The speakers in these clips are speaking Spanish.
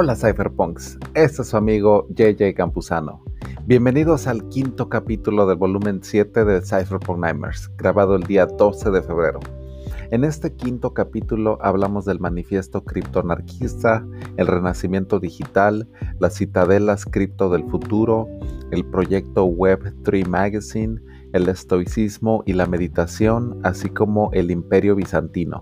Hola Cypherpunks, este es su amigo JJ Campuzano. Bienvenidos al quinto capítulo del volumen 7 de Cypherpunk Nightmares, grabado el día 12 de febrero. En este quinto capítulo hablamos del manifiesto criptoanarquista, el renacimiento digital, las citadelas cripto del futuro, el proyecto Web3 Magazine, el estoicismo y la meditación, así como el imperio bizantino.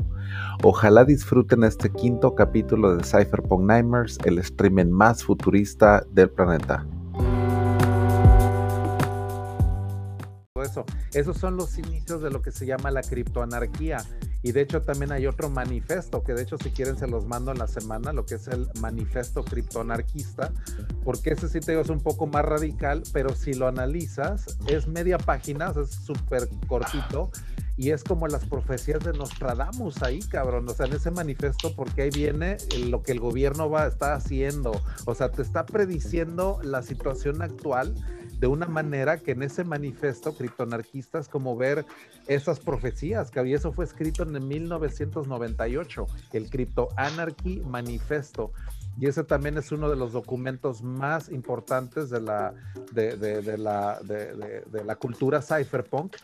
Ojalá disfruten este quinto capítulo de Cypherpunk Nightmares, el streaming más futurista del planeta. Esos son los inicios de lo que se llama la criptoanarquía. Y de hecho también hay otro manifiesto, que de hecho si quieren se los mando en la semana, lo que es el manifiesto criptoanarquista, porque ese sí te digo es un poco más radical, pero si lo analizas, es media página, es súper cortito y es como las profecías de Nostradamus ahí, cabrón. O sea, en ese manifiesto, porque ahí viene lo que el gobierno va a estar haciendo. O sea, te está prediciendo la situación actual de una manera que en ese manifiesto criptoanarquista es como ver esas profecías, que había, eso fue escrito en 1998, el Crypto Anarchy Manifesto. Y ese también es uno de los documentos más importantes de la, de, de la, de la cultura cypherpunk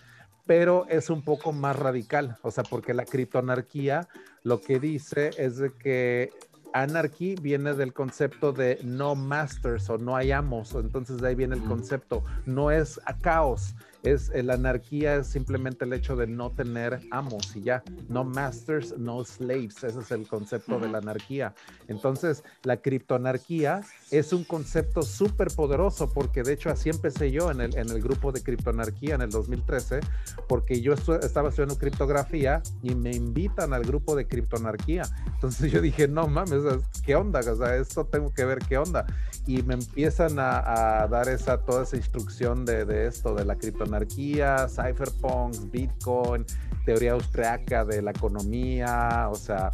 pero es un poco más radical, o sea, porque la criptoanarquía lo que dice es de que anarchy viene del concepto de no masters o no hay amos, entonces de ahí viene el concepto, no es a caos, es eh, la anarquía es simplemente el hecho de no tener amos y ya, no masters, no slaves, ese es el concepto de la anarquía. Entonces, la criptoanarquía es un concepto súper poderoso porque de hecho así empecé yo en el, en el grupo de criptoanarquía en el 2013, porque yo estaba estudiando criptografía y me invitan al grupo de criptoanarquía. Entonces yo dije, no mames, ¿qué onda? O sea, esto tengo que ver qué onda. Y me empiezan a, dar esa, toda esa instrucción de, de esto, de la criptoanarquía anarquía, cypherpunks, Bitcoin, teoría austriaca de la economía, o sea,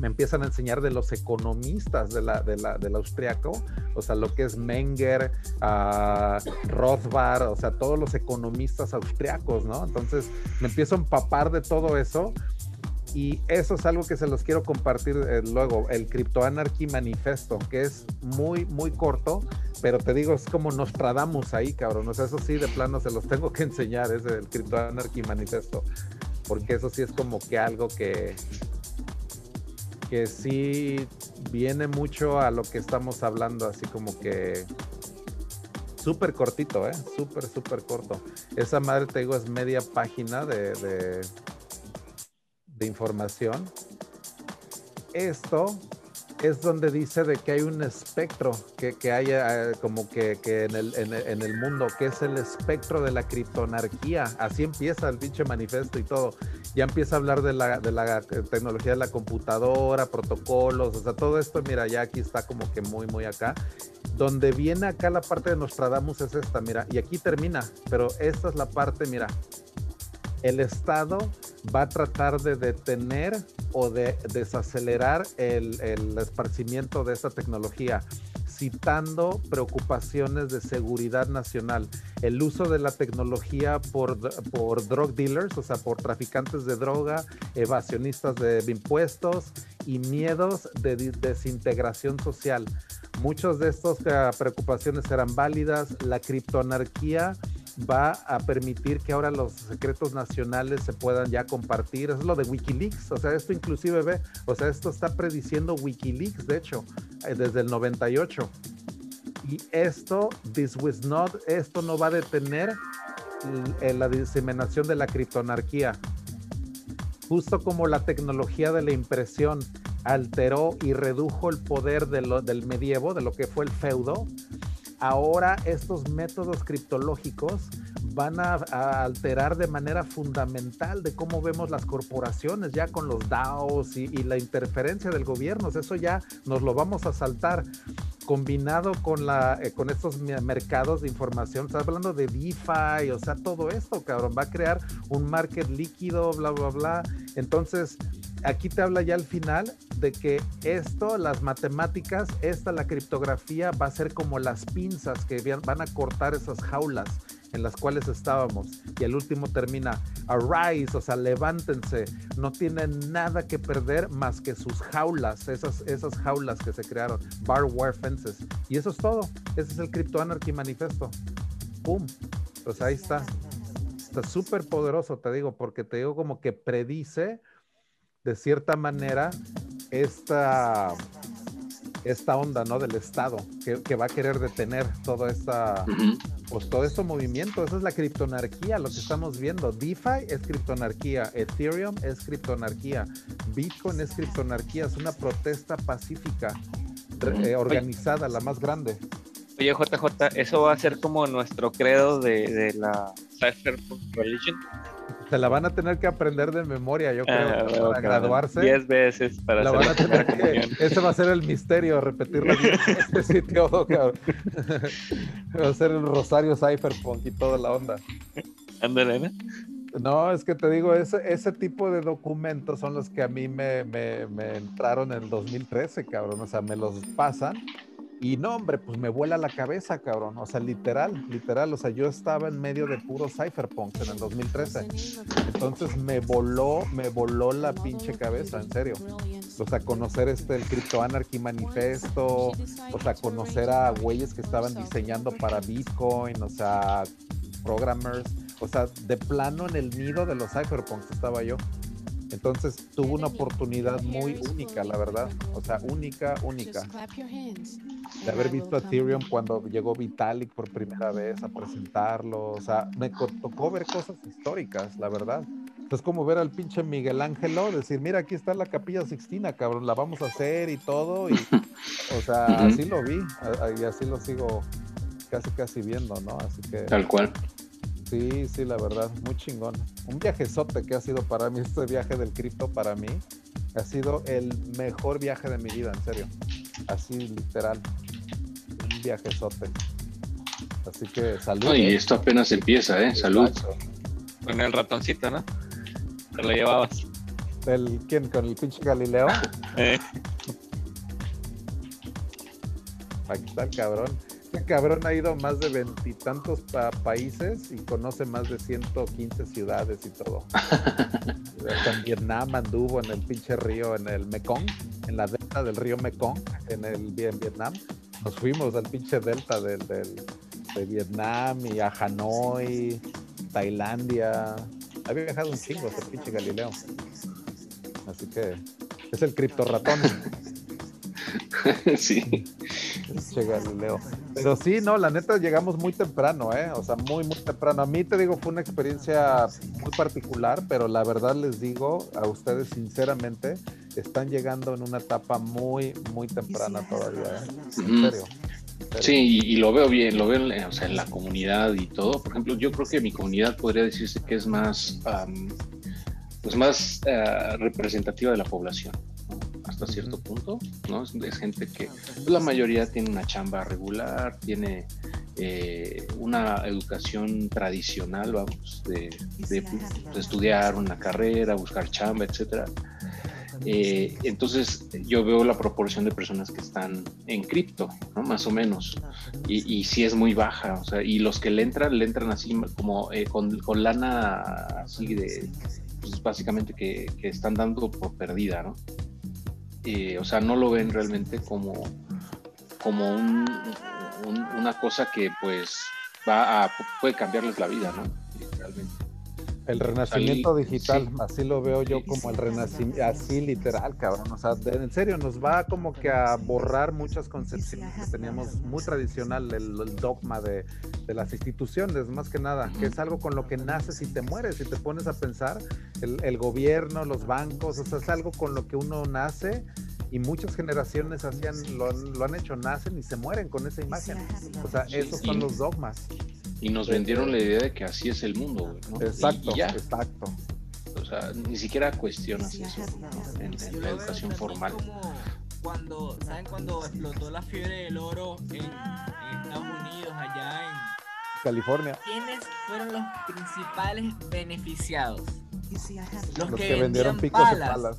me empiezan a enseñar de los economistas de la, de la, del austriaco, o sea, lo que es Menger, uh, Rothbard, o sea, todos los economistas austriacos, ¿no? Entonces me empiezo a empapar de todo eso y eso es algo que se los quiero compartir eh, luego, el Crypto Anarchy Manifesto, que es muy, muy corto, pero te digo, es como nos tradamos ahí, cabrón. Eso sí, de plano se los tengo que enseñar, es el Crypto Anarchy Manifesto, porque eso sí es como que algo que, que sí viene mucho a lo que estamos hablando, así como que súper cortito, ¿eh? Súper, súper corto. Esa madre, te digo, es media página de información. Esto es donde dice de que hay un espectro que, que hay eh, como que, que en, el, en, el, mundo, que es el espectro de la criptonarquía. Así empieza el pinche manifiesto y todo. Ya empieza a hablar de la, de la tecnología de la computadora, protocolos, o sea, todo esto, mira, ya aquí está como que muy, muy acá. Donde viene acá la parte de Nostradamus es esta, mira, y aquí termina, pero esta es la parte, mira, el Estado va a tratar de detener o de desacelerar el, esparcimiento de esta tecnología citando preocupaciones de seguridad nacional, el uso de la tecnología por, por drug dealers, o sea, por traficantes de droga, evasionistas de impuestos y miedos de desintegración social. Muchas de estas eh, preocupaciones eran válidas. La criptoanarquía va a permitir que ahora los secretos nacionales se puedan ya compartir. Es lo de Wikileaks. O sea, esto inclusive ve, o sea, esto está prediciendo Wikileaks, de hecho, eh, desde el 98. Y esto, this was not, esto no va a detener la diseminación de la criptoanarquía. Justo como la tecnología de la impresión alteró y redujo el poder del medievo, de lo que fue el feudo, ahora estos métodos criptológicos van a, alterar de manera fundamental de cómo vemos las corporaciones ya con los DAOs y, la interferencia del gobierno. Eso ya nos lo vamos a saltar combinado con, la, eh, con estos mercados de información. Estás hablando de DeFi, o sea, todo esto, cabrón, va a crear un market líquido, bla, bla, bla. Entonces, aquí te habla ya al final de que esto, las matemáticas, esta, la criptografía, va a ser como las pinzas que van a cortar esas jaulas. en las cuales estábamos. Y el último termina, arise, o sea, levántense. No tienen nada que perder más que sus jaulas, esas, esas jaulas que se crearon, bar wire fences. Y eso es todo. Ese es el Crypto Anarchy Manifesto. ¡Pum! Pues ahí está. Está súper poderoso, te digo, porque te digo como que predice de cierta manera esta esta onda, ¿no? Del Estado, que, va a querer detener toda esta, pues todo este movimiento. Esa es la criptonarquía, lo que estamos viendo. DeFi es criptonarquía, Ethereum es criptonarquía, Bitcoin es criptonarquía, es una protesta pacífica, eh, organizada, la más grande. Oye, JJ, ¿eso va a ser como nuestro credo de, de la Cypher Religion? Se la van a tener que aprender de memoria, yo creo, ah, para graduarse. Diez veces para la van a tener que, Ese va a ser el misterio, repetirlo en este sitio, cabrón. va a ser el Rosario Cypherpunk y toda la onda. Ándale, ¿no? No, es que te digo, ese, ese tipo de documentos son los que a mí me, me, me entraron en el 2013, cabrón. O sea, me los pasan y no, hombre, pues me vuela la cabeza, cabrón. O sea, literal, literal. O sea, yo estaba en medio de puro cypherpunk en el 2013. Entonces me voló, me voló la pinche cabeza, en serio. O sea, conocer este, el Crypto Anarchy Manifesto, o sea, conocer a güeyes que estaban diseñando para Bitcoin, o sea, programmers. O sea, de plano en el nido de los cypherpunks estaba yo. Entonces tuvo una oportunidad muy única, la verdad. O sea, única, única. De haber visto a Ethereum cuando llegó Vitalik por primera vez a presentarlo. O sea, me tocó ver cosas históricas, la verdad. Es como ver al pinche Miguel Ángelo, decir, mira, aquí está la capilla Sixtina, cabrón, la vamos a hacer y todo. Y, o sea, así lo vi y así lo sigo casi, casi viendo, ¿no? Así que... Tal cual. Sí, sí, la verdad, muy chingón. Un viajezote que ha sido para mí, este viaje del cripto para mí, ha sido el mejor viaje de mi vida, en serio. Así, literal. Un viajezote. Así que salud. y ¿eh? esto apenas empieza, ¿eh? Salud. Con el ratoncito, ¿no? Te lo llevabas. ¿El, ¿Quién? ¿Con el pinche Galileo? eh. Aquí está el cabrón. Este cabrón ha ido a más de veintitantos países y conoce más de 115 ciudades y todo. en Vietnam anduvo en el pinche río, en el Mekong, en la delta del río Mekong, en el en Vietnam. Nos fuimos al pinche delta del, de Vietnam y a Hanoi, Tailandia. Había viajado un chingo ese pinche Galileo. Así que es el cripto ratón. sí. Galileo. Pero sí, no, la neta llegamos muy temprano, ¿eh? O sea, muy, muy temprano. A mí te digo, fue una experiencia muy particular, pero la verdad les digo a ustedes sinceramente, están llegando en una etapa muy, muy temprana todavía, ¿eh? En serio. Sí, y, lo veo bien, lo veo en, o sea, en la comunidad y todo. Por ejemplo, yo creo que mi comunidad podría decirse que es más, pues más uh, representativa de la población hasta cierto punto, ¿no? Es, gente que pues, la mayoría tiene una chamba regular, tiene eh, una educación tradicional, vamos, de, estudiar una carrera, buscar chamba, etcétera. Eh, entonces yo veo la proporción de personas que están en cripto, ¿no? Más o menos. Y, y sí es muy baja, o sea, y los que le entran, le entran así como eh, con, con, lana así de, pues básicamente que, que, están dando por perdida, ¿no? Eh, o sea, no lo ven realmente como, como una cosa que pues va a, puede cambiarles la vida, ¿no? Realmente. El renacimiento digital, así lo veo yo como el renacimiento, así literal, cabrón. O sea, en serio, nos va como que a borrar muchas concepciones que teníamos muy tradicional, el, dogma de, las instituciones, más que nada, que es algo con lo que naces y te mueres. Y te pones a pensar, el, gobierno, los bancos, o sea, es algo con lo que uno nace y muchas generaciones hacían, lo, lo han hecho, nacen y se mueren con esa imagen. O sea, esos son los dogmas. Y nos vendieron la idea de que así es el mundo, Exacto, exacto. O sea, ni siquiera cuestionas eso en, la educación formal. cuando, ¿saben cuando explotó la fiebre del oro en, Estados Unidos, allá en California? ¿Quiénes fueron los principales beneficiados? Los, que, vendieron picos palas.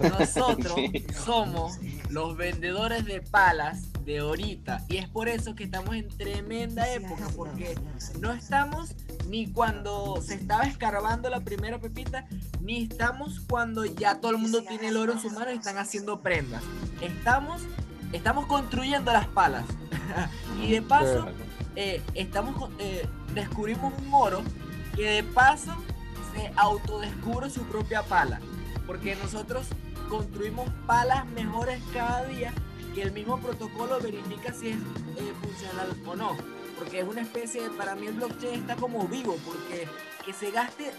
Nosotros somos los vendedores de palas de ahorita. Y es por eso que estamos en tremenda época, porque no estamos ni cuando se estaba escarbando la primera pepita, ni estamos cuando ya todo el mundo tiene el oro en sus manos y están haciendo prendas. Estamos, estamos construyendo las palas. y de paso, eh, estamos, eh, descubrimos un oro que de paso se autodescubre su propia pala. Porque nosotros construimos palas mejores cada día que el mismo protocolo verifica si es eh, funcional o no. Porque es una especie de, para mí el blockchain está como vivo, porque que se gaste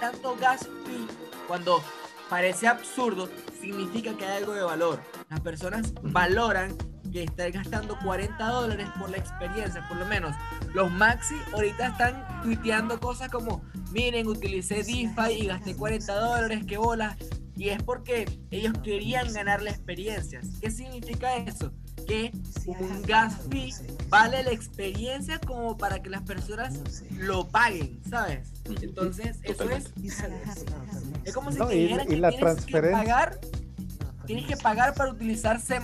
tanto gas fee cuando parece absurdo, significa que hay algo de valor. Las personas valoran que están gastando 40 dólares por la experiencia, por lo menos. Los maxi ahorita están tuiteando cosas como, miren, utilicé DeFi y gasté 40 dólares, qué bola. Y es porque ellos querían ganar la experiencia. ¿Qué significa eso? Que un gas fee vale la experiencia como para que las personas lo paguen, ¿sabes? Entonces, eso es. Es como si te dijeran que tienes que pagar. Tienes que pagar para utilizar C.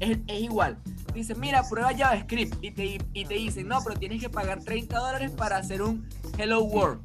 Es, es igual. Dice, mira, prueba JavaScript. Y te, y te dicen, no, pero tienes que pagar 30 dólares para hacer un Hello World.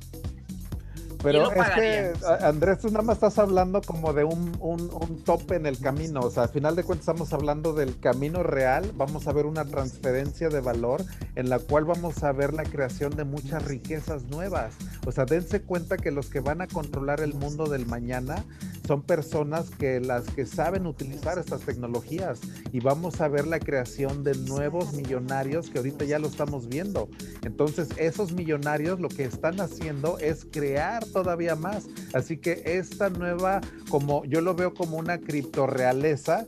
Pero es que, Andrés, tú nada más estás hablando como de un, un, un, tope en el camino. O sea, al final de cuentas estamos hablando del camino real. Vamos a ver una transferencia de valor en la cual vamos a ver la creación de muchas riquezas nuevas. O sea, dense cuenta que los que van a controlar el mundo del mañana son personas que las que saben utilizar estas tecnologías y vamos a ver la creación de nuevos millonarios que ahorita ya lo estamos viendo. Entonces, esos millonarios lo que están haciendo es crear todavía más. Así que esta nueva, como yo lo veo como una criptorealeza,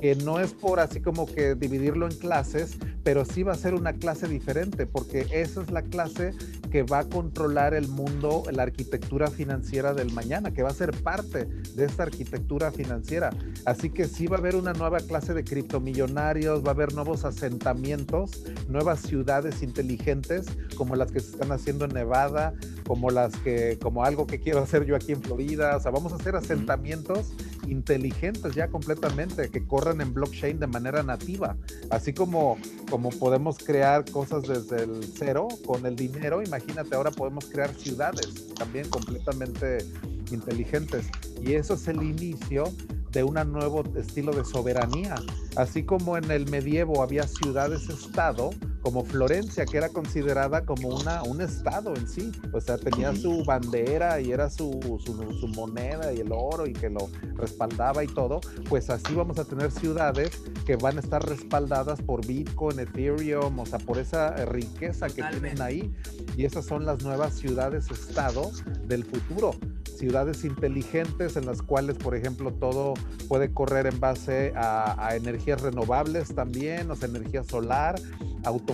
que no es por así como que dividirlo en clases, pero sí va a ser una clase diferente, porque esa es la clase que va a controlar el mundo, la arquitectura financiera del mañana, que va a ser parte de esta arquitectura financiera. Así que sí va a haber una nueva clase de criptomillonarios, va a haber nuevos asentamientos, nuevas ciudades inteligentes, como las que se están haciendo en Nevada, como las que, como algo que quiero hacer yo aquí en Florida. O sea, vamos a hacer asentamientos inteligentes ya completamente, que corran en blockchain de manera nativa, así como, como podemos crear cosas desde el cero con el dinero, imagínate, ahora podemos crear ciudades también completamente inteligentes. Y eso es el inicio de un nuevo estilo de soberanía. Así como en el medievo había ciudades-estado, como Florencia, que era considerada como una, un estado en sí. O sea, tenía su bandera y era su, su, moneda y el oro y que lo respaldaba y todo. Pues así vamos a tener ciudades que van a estar respaldadas por Bitcoin, Ethereum, o sea, por esa riqueza que tienen ahí. Y esas son las nuevas ciudades-estado del futuro ciudades inteligentes en las cuales, por ejemplo, todo puede correr en base a, a energías renovables también, o sea, energía solar,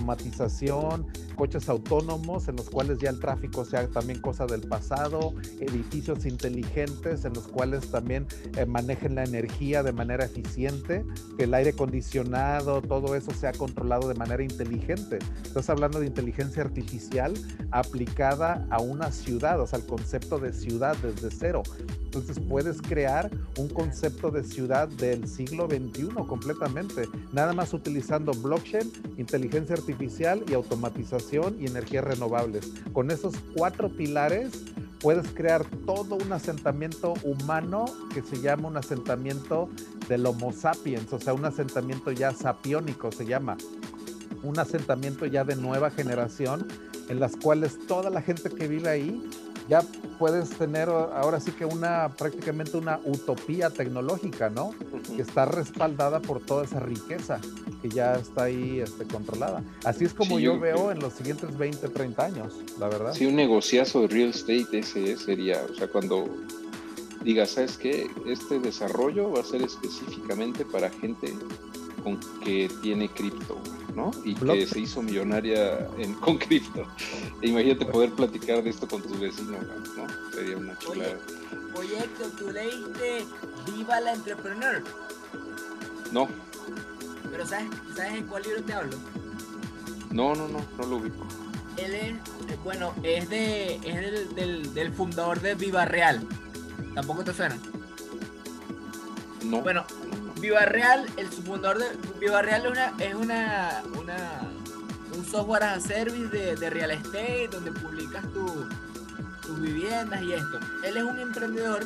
automatización, coches autónomos en los cuales ya el tráfico sea también cosa del pasado, edificios inteligentes en los cuales también eh, manejen la energía de manera eficiente, que el aire acondicionado, todo eso sea controlado de manera inteligente. Estás hablando de inteligencia artificial aplicada a una ciudad, o sea, el concepto de ciudad desde cero. Entonces puedes crear un concepto de ciudad del siglo XXI completamente, nada más utilizando blockchain, inteligencia artificial y automatización y energías renovables. Con esos cuatro pilares puedes crear todo un asentamiento humano que se llama un asentamiento del Homo sapiens, o sea, un asentamiento ya sapiónico se llama, un asentamiento ya de nueva generación en las cuales toda la gente que vive ahí ya puedes tener ahora sí que una prácticamente una utopía tecnológica, ¿no? Que está respaldada por toda esa riqueza que ya está ahí este, controlada. Así es como yo, veo en los siguientes 20, 30 años, la verdad. Sí, un negociazo de real estate ese sería, o sea, cuando digas, ¿sabes qué? Este desarrollo va a ser específicamente para gente con que tiene cripto, ¿no? Y que se hizo millonaria en, con cripto. E imagínate poder platicar de esto con tus vecinos, ¿no? Sería una chulada. Oye, Héctor, ¿tú leíste Viva la Entrepreneur? No. ¿Pero sabes, sabes en cuál libro te hablo? No, no, no, no lo ubico. Él es, bueno, es de es del, del, del fundador de Viva Real. ¿Tampoco te suena? No. Bueno, Viva Real, el fundador de Viva Real es una, un software as a service de, real estate donde publicas tu- tus viviendas y esto. Él es un emprendedor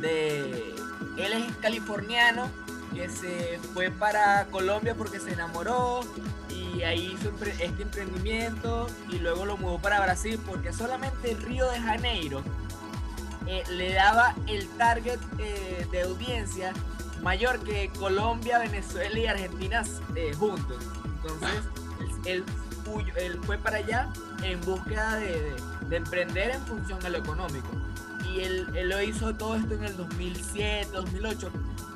de él es californiano que se fue para Colombia porque se enamoró y ahí hizo este emprendimiento y luego lo mudó para Brasil porque solamente Río de Janeiro eh, le daba el target eh, de audiencia mayor que Colombia, Venezuela y Argentina eh, juntos. Entonces, él, fue para allá en búsqueda de, de- de emprender en función a lo económico. Y él, lo hizo todo esto en el 2007, 2008.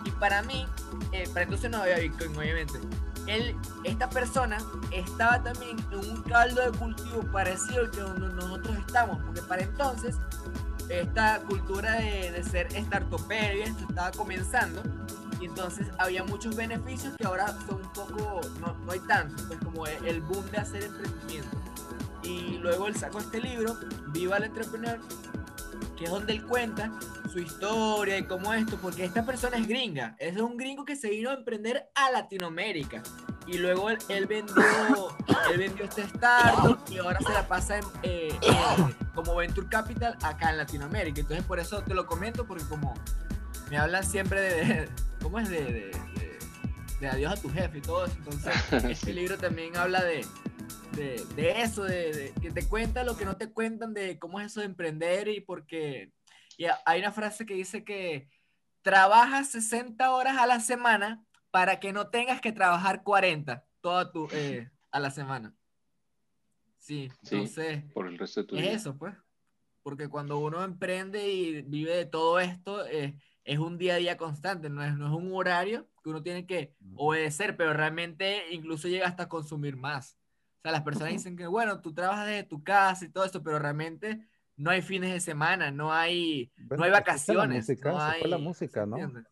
Y para mí, eh, para entonces no había Bitcoin, obviamente. Él, esta persona estaba también en un caldo de cultivo parecido al que nosotros estamos, porque para entonces esta cultura de, de ser startupero estaba comenzando y entonces había muchos beneficios que ahora son un poco, no, no hay tanto, pues como el boom de hacer emprendimiento. Y luego él sacó este libro, Viva el Entrepreneur, que es donde él cuenta su historia y cómo esto, porque esta persona es gringa, es un gringo que se vino a emprender a Latinoamérica. Y luego él, él vendió, él vendió este startup y ahora se la pasa en, eh, en- como Venture Capital acá en Latinoamérica. Entonces por eso te lo comento, porque como me hablan siempre de, ¿cómo es? De, de, de- de adiós a tu jefe y todo eso. Entonces este libro también habla de, de, de eso, de, de- que te cuenta lo que no te cuentan de cómo es eso de emprender y porque y hay una frase que dice que trabajas 60 horas a la semana para que no tengas que trabajar 40 toda tu, eh, a la semana. Sí, Sí. entonces por el resto de tu es vida. eso, pues. Porque cuando uno emprende y vive de todo esto, eh, es un día a día constante, no es, no es un horario que uno tiene que obedecer, pero realmente incluso llega hasta consumir más. O sea, las personas dicen que, bueno, tú trabajas desde tu casa y todo esto, pero realmente no hay fines de semana, no hay, Bueno, no hay se escucha la vacaciones. música, no se fue la hay- música, ¿se ¿no?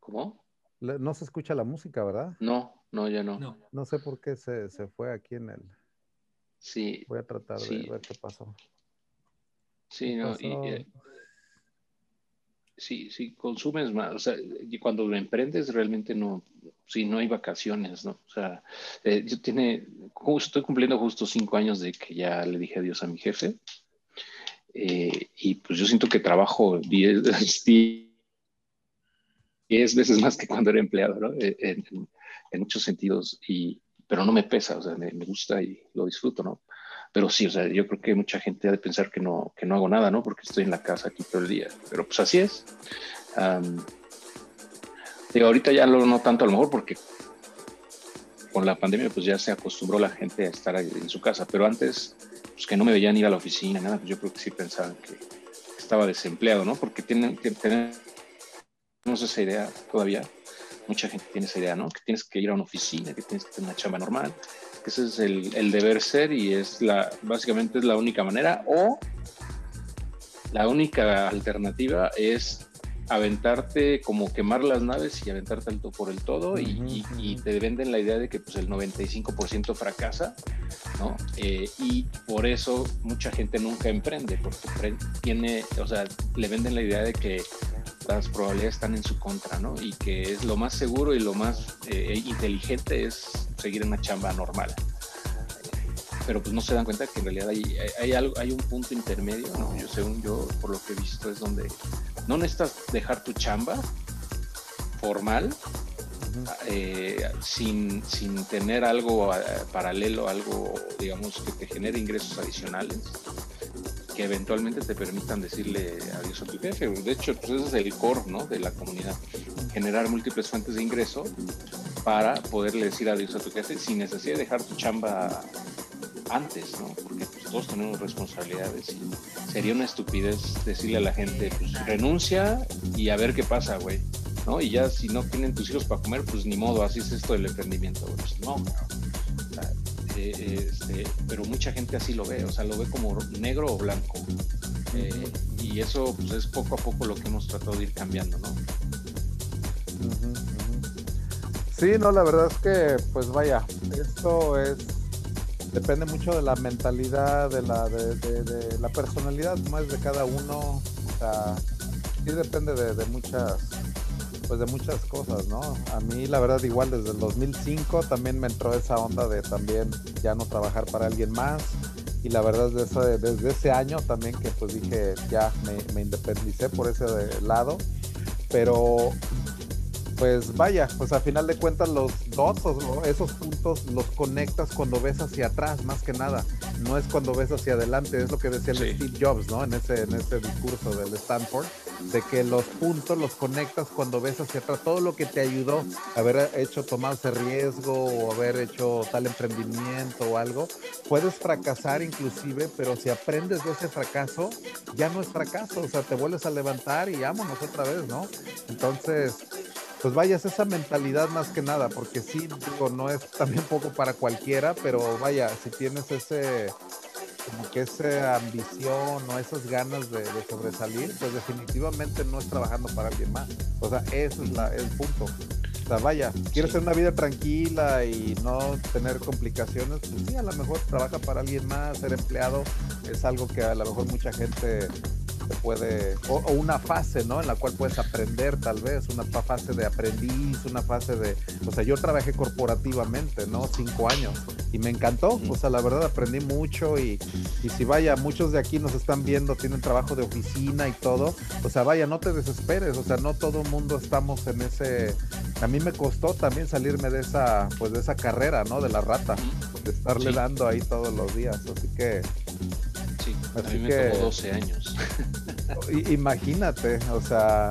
¿Cómo? No se escucha la música, ¿verdad? No, no, ya no. No. No sé por qué se, se fue aquí en el... Sí, Voy a tratar Sí. de ver qué pasó. sí, ¿Qué no. pasó? Y, eh, sí, sí, consumes más. O sea, y cuando lo emprendes realmente no, sí, no hay vacaciones, ¿no? O sea, eh, yo tiene, estoy cumpliendo justo cinco años de que ya le dije adiós a mi jefe. Eh, y pues yo siento que trabajo 10 diez veces más que cuando era empleado, ¿no? Eh, En, muchos sentidos, y, pero no me pesa, o sea, me, gusta y lo disfruto, ¿no? Pero sí, o sea, yo creo que mucha gente ha de pensar que no, que no hago nada, ¿no? Porque estoy en la casa aquí todo el día, pero pues así es. Am, digo, ahorita ya lo no tanto a lo mejor porque con la pandemia pues ya se acostumbró la gente a estar en su casa, pero antes pues que no me veían ir a la oficina, nada, pues yo creo que sí pensaban que estaba desempleado, ¿no? Porque tienen que tener esa idea todavía. Mucha gente tiene esa idea, ¿no? Que tienes que ir a una oficina, que tienes que tener una chamba normal, que ese es el, el deber ser y es la, básicamente es la única manera. O la única alternativa es aventarte, como quemar las naves y aventarte al to- por el todo y, te venden la idea de que pues el 95% fracasa, ¿no? Eh, y por eso mucha gente nunca emprende, porque tiene, o sea, le venden la idea de que las probabilidades están en su contra, ¿no? Y que es lo más seguro y lo más eh, inteligente es seguir en una chamba normal. Pero pues no se dan cuenta que en realidad hay, hay, algo, hay un punto intermedio, ¿no? Yo, según yo, por lo que he visto, es donde no necesitas dejar tu chamba formal eh, sin, sin tener algo eh, paralelo, algo, digamos, que te genere ingresos adicionales que eventualmente te permitan decirle adiós a tu jefe. De hecho, pues ese es el core ¿no? de la comunidad, generar múltiples fuentes de ingreso para poderle decir adiós a tu jefe sin necesidad de dejar tu chamba antes, ¿no? Porque pues, todos tenemos responsabilidades sería una estupidez decirle a la gente, pues renuncia y a ver qué pasa, güey. ¿no? Y ya si no tienen tus hijos para comer, pues ni modo, así es esto del emprendimiento. Pues no. Eh, eh, este, pero mucha gente así lo ve, o sea, lo ve como negro o blanco. Eh, y eso pues es poco a poco lo que hemos tratado de ir cambiando, ¿no? Sí, no, la verdad es que, pues vaya, esto es, depende mucho de la mentalidad, de la, de, de- de la personalidad más de cada uno, o sea, sí depende de, de muchas, pues de muchas cosas, ¿no? A mí la verdad igual desde el 2005 también me entró esa onda de también ya no trabajar para alguien más y la verdad desde, desde ese año también que pues dije ya me, me independicé por ese lado, pero pues vaya, pues a final de cuentas los dots, esos puntos los conectas cuando ves hacia atrás, más que nada. No es cuando ves hacia adelante, es lo que decía Steve Jobs, ¿no? En ese, en ese discurso del Stanford, de que los puntos los conectas cuando ves hacia atrás. Todo lo que te ayudó haber hecho tomar ese riesgo o haber hecho tal emprendimiento o algo, puedes fracasar inclusive, pero si aprendes de ese fracaso, ya no es fracaso, o sea, te vuelves a levantar y vámonos otra vez, ¿no? Entonces, pues vayas esa mentalidad más que nada, porque sí, digo, no es también poco para cualquiera, pero vaya, si tienes ese, como que esa ambición o esas ganas de, sobresalir, pues definitivamente no es trabajando para alguien más. O sea, ese es la, el punto. O sea, vaya, quieres tener una vida tranquila y no tener complicaciones, pues sí, a lo mejor trabaja para alguien más, ser empleado es algo que a lo mejor mucha gente puede, o, una fase, ¿no? En la cual puedes aprender tal vez, una fase de aprendiz, una fase de, o sea, yo trabajé corporativamente, ¿no? Cinco años y me encantó, o sea, la verdad aprendí mucho y, y si vaya, muchos de aquí nos están viendo, tienen trabajo de oficina y todo, o sea, vaya, no te desesperes, o sea, no todo el mundo estamos en ese, a mí me costó también salirme de esa, pues de esa carrera, ¿no? De la rata, de estarle dando ahí todos los días, así que a mí me tomó 12 años. Imagínate, o sea,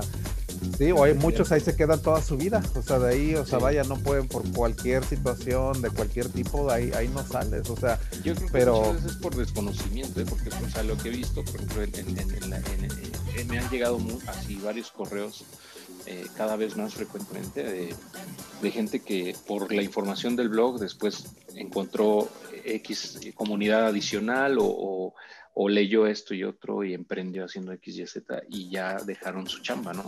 sí, o hay muchos ahí se quedan toda su vida, o sea, de ahí, o sea, vaya, no pueden por cualquier situación, de cualquier tipo, ahí, ahí no sales, o sea, yo creo que pero... muchas veces es por desconocimiento, ¿eh? porque, o sea, lo que he visto, por ejemplo, en, me han llegado así varios correos eh, cada vez más frecuentemente de, de, gente que por la información del blog después encontró X comunidad adicional o, o leyó esto y otro y emprendió haciendo X, Y, Z y ya dejaron su chamba, ¿no?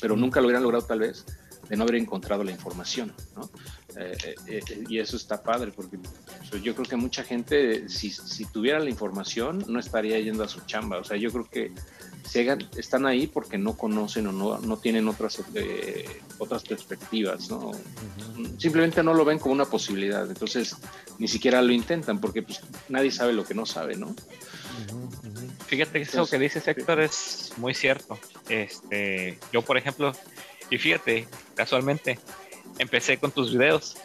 Pero nunca lo hubieran logrado tal vez de no haber encontrado la información, ¿no? Eh, eh, eh, y eso está padre porque yo creo que mucha gente, si, si, tuviera la información, no estaría yendo a su chamba. O sea, yo creo que están ahí porque no conocen o no, no tienen otras, otras perspectivas, ¿no? Simplemente no lo ven como una posibilidad. Entonces, ni siquiera lo intentan porque pues, nadie sabe lo que no sabe, ¿no? Fíjate que eso que dice Héctor es muy cierto. Este, yo, por ejemplo, y fíjate, casualmente, empecé con tus videos.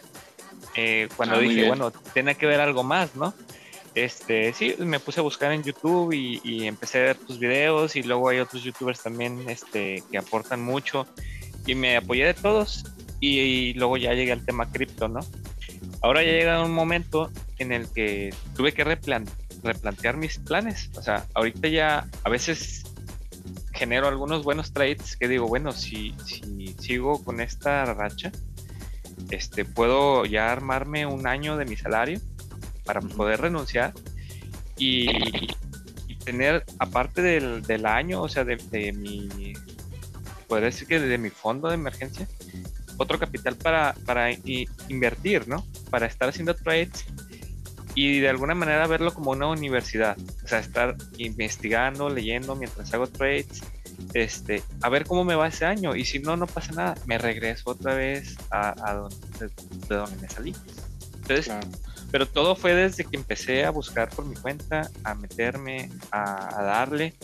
Eh, cuando ah, dije, bueno, tiene que ver algo más, ¿no? Este, sí, me puse a buscar en YouTube y, empecé a ver tus videos y luego hay otros youtubers también este, que aportan mucho y me apoyé de todos y, luego ya llegué al tema cripto, ¿no? Ahora ya llega un momento en el que tuve que replantear mis planes. O sea, ahorita ya a veces genero algunos buenos trades que digo, bueno, si, si sigo con esta racha, este, puedo ya armarme un año de mi salario para poder renunciar y, tener, aparte del, año, o sea, de, mi, podría decir que de mi fondo de emergencia, otro capital para, para invertir, ¿no? Para estar haciendo trades y de alguna manera verlo como una universidad, o sea, estar investigando, leyendo mientras hago trades este, a ver cómo me va ese año. Y si no, no pasa nada, me regreso otra vez a, donde, de, donde me salí. Entonces, pero todo fue desde que empecé a buscar por mi cuenta, a meterme, a, darle.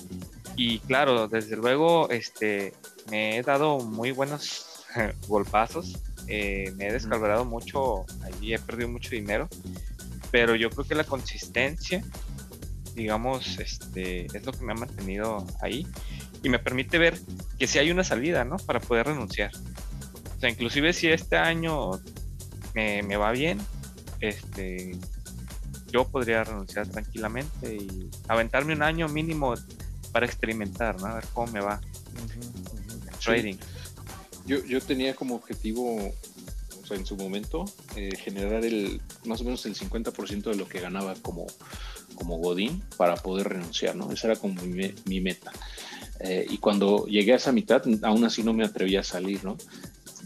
Y claro, desde luego, este, me he dado muy buenos golpazos, eh, me he descalbrado mucho, allí he perdido mucho dinero, pero yo creo que la consistencia, digamos, este, es lo que me ha mantenido ahí. Y me permite ver que si hay una salida, ¿no? Para poder renunciar. O sea, inclusive si este año me, va bien, este, yo podría renunciar tranquilamente y aventarme un año mínimo para experimentar, ¿no? A ver cómo me va. Trading. Yo, yo tenía como objetivo, o sea, en su momento, eh, generar el más o menos el 50% de lo que ganaba como, como Godín para poder renunciar, ¿no? Esa era como mi, mi meta. Eh, y cuando llegué a esa mitad, aún así no me atreví a salir, ¿no?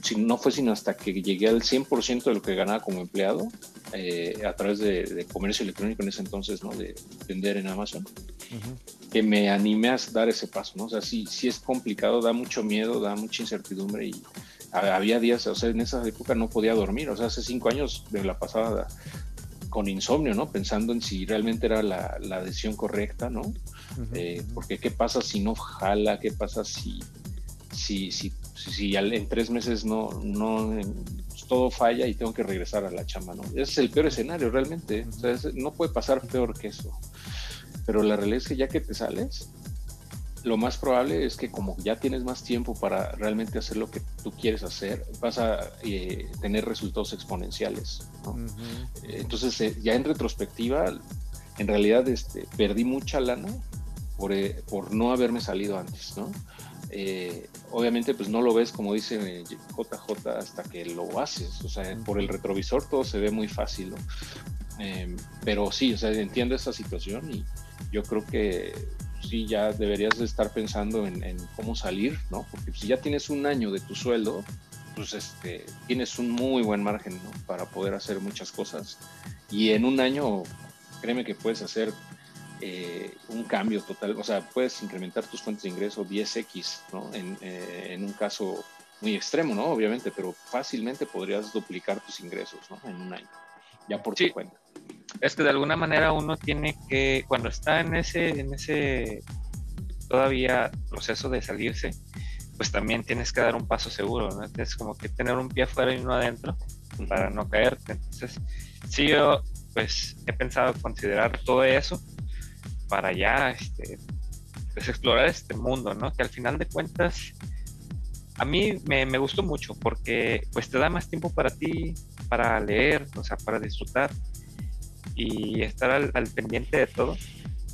Si, no fue sino hasta que llegué al 100% de lo que ganaba como empleado eh, a través de, comercio electrónico en ese entonces, ¿no? De vender en Amazon. que me animé a dar ese paso, ¿no? O sea, sí, sí es complicado, da mucho miedo, da mucha incertidumbre y había días, o sea, en esa época no podía dormir, o sea, hace cinco años de la pasada con insomnio, ¿no? Pensando en si realmente era la, la decisión correcta, ¿no? Eh, porque qué pasa si no jala, qué pasa si, si, si, si, en tres meses no, no pues, todo falla y tengo que regresar a la chamba, ¿no? Ese es el peor escenario realmente, o sea, no puede pasar peor que eso. Pero la realidad es que ya que te sales, lo más probable es que como ya tienes más tiempo para realmente hacer lo que tú quieres hacer, vas a eh, tener resultados exponenciales. Entonces, eh, ya en retrospectiva, en realidad este, perdí mucha lana por, eh, por, no haberme salido antes. ¿no? Obviamente, pues no lo ves como dice JJ hasta que lo haces. O sea, por el retrovisor todo se ve muy fácil. ¿no? pero sí, o sea, entiendo esa situación y yo creo que sí ya deberías de estar pensando en, cómo salir, ¿no? Porque si ya tienes un año de tu sueldo, pues este, tienes un muy buen margen ¿no? para poder hacer muchas cosas. Y en un año, créeme que puedes hacer eh, un cambio total, o sea, puedes incrementar tus fuentes de ingreso 10x, ¿no? En, eh, en un caso muy extremo, ¿no? Obviamente, pero fácilmente podrías duplicar tus ingresos, ¿no? En un año, ya por tu cuenta es que de alguna manera uno tiene que, cuando está en ese, en ese todavía proceso de salirse, pues también tienes que dar un paso seguro, ¿no? Es como que tener un pie afuera y uno adentro para no caerte. Entonces, sí, yo pues he pensado considerar todo eso para ya este, pues, explorar este mundo, ¿no? Que al final de cuentas a mí me, me, gustó mucho porque pues te da más tiempo para ti, para leer, o sea, para disfrutar y estar al, pendiente de todo.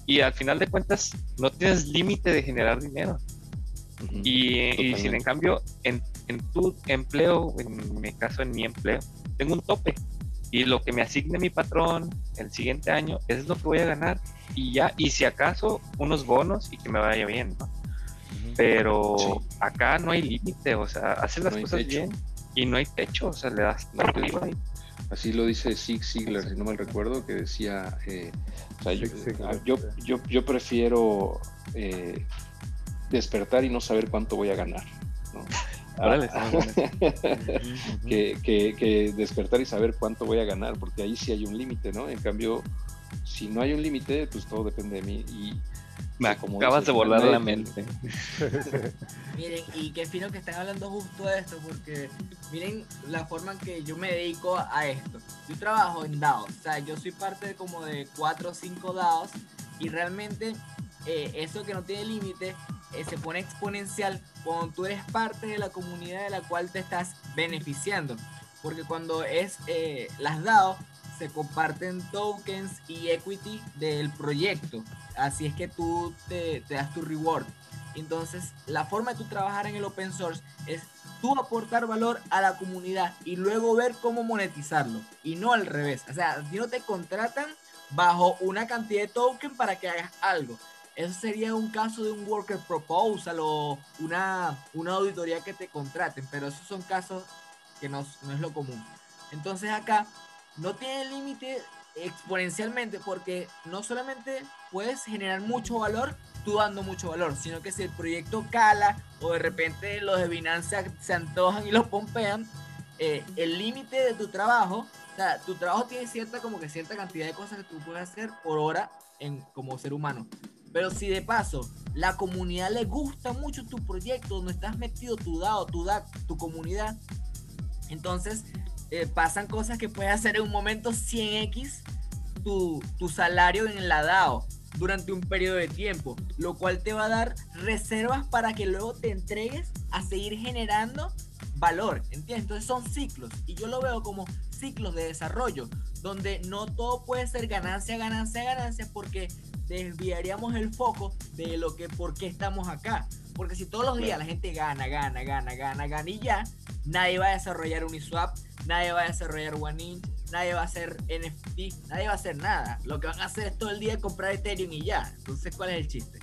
Y al final de cuentas, no tienes límite de generar dinero. y, sin en cambio, en, en, tu empleo, en mi caso, en mi empleo, tengo un tope. Y lo que me asigne mi patrón el siguiente año es lo que voy a ganar. Y ya, y si acaso, unos bonos y que me vaya bien, ¿no? Pero acá no hay límite, o sea, haces las cosas bien y no hay techo, o sea, le das no, Así lo dice Zig Ziglar, si no mal recuerdo, que decía, eh, yo, yo, yo, prefiero eh, despertar y no saber cuánto voy a ganar. Ah, que, que, despertar y saber cuánto voy a ganar, porque ahí sí hay un límite, ¿no? En cambio, si no hay un límite, pues todo depende de mí. Y me acabas de volar la mente. miren, y qué fino que están hablando justo de esto, porque miren la forma en que yo me dedico a esto. Yo trabajo en DAOs, o sea, yo soy parte de como de 4 o 5 DAOs, y realmente eh, eso que no tiene límite eh, se pone exponencial cuando tú eres parte de la comunidad de la cual te estás beneficiando. Porque cuando es eh, las DAOs se comparten tokens y equity del proyecto. Así es que tú te, das tu reward. Entonces, la forma de tú trabajar en el open source es tú aportar valor a la comunidad y luego ver cómo monetizarlo. Y no al revés. O sea, no te contratan bajo una cantidad de token para que hagas algo. Eso sería un caso de un worker proposal o una, una auditoría que te contraten, pero esos son casos que no, no es lo común. Entonces acá no tiene límite exponencialmente porque no solamente puedes generar mucho valor tú dando mucho valor, sino que si el proyecto cala o de repente los de Binance se antojan y los pompean, eh, el límite de tu trabajo, o sea, tu trabajo tiene cierta como que cierta cantidad de cosas que tú puedes hacer por hora en, como ser humano. Pero si de paso la comunidad le gusta mucho tu proyecto, donde estás metido tu DAO, tu DAC, tu comunidad, entonces eh, pasan cosas que puedes hacer en un momento 100x tu, tu salario en la DAO durante un periodo de tiempo, lo cual te va a dar reservas para que luego te entregues a seguir generando valor, ¿entiendes? Entonces son ciclos y yo lo veo como ciclos de desarrollo, donde no todo puede ser ganancia, ganancia, ganancia, porque desviaríamos el foco de lo que, por qué estamos acá. Porque si todos los días la gente gana, gana, gana, gana, gana y ya, nadie va a desarrollar Uniswap, nadie va a desarrollar OneInch, nadie va a hacer NFT, nadie va a hacer nada. Lo que van a hacer es todo el día comprar Ethereum y ya. Entonces, ¿cuál es el chiste?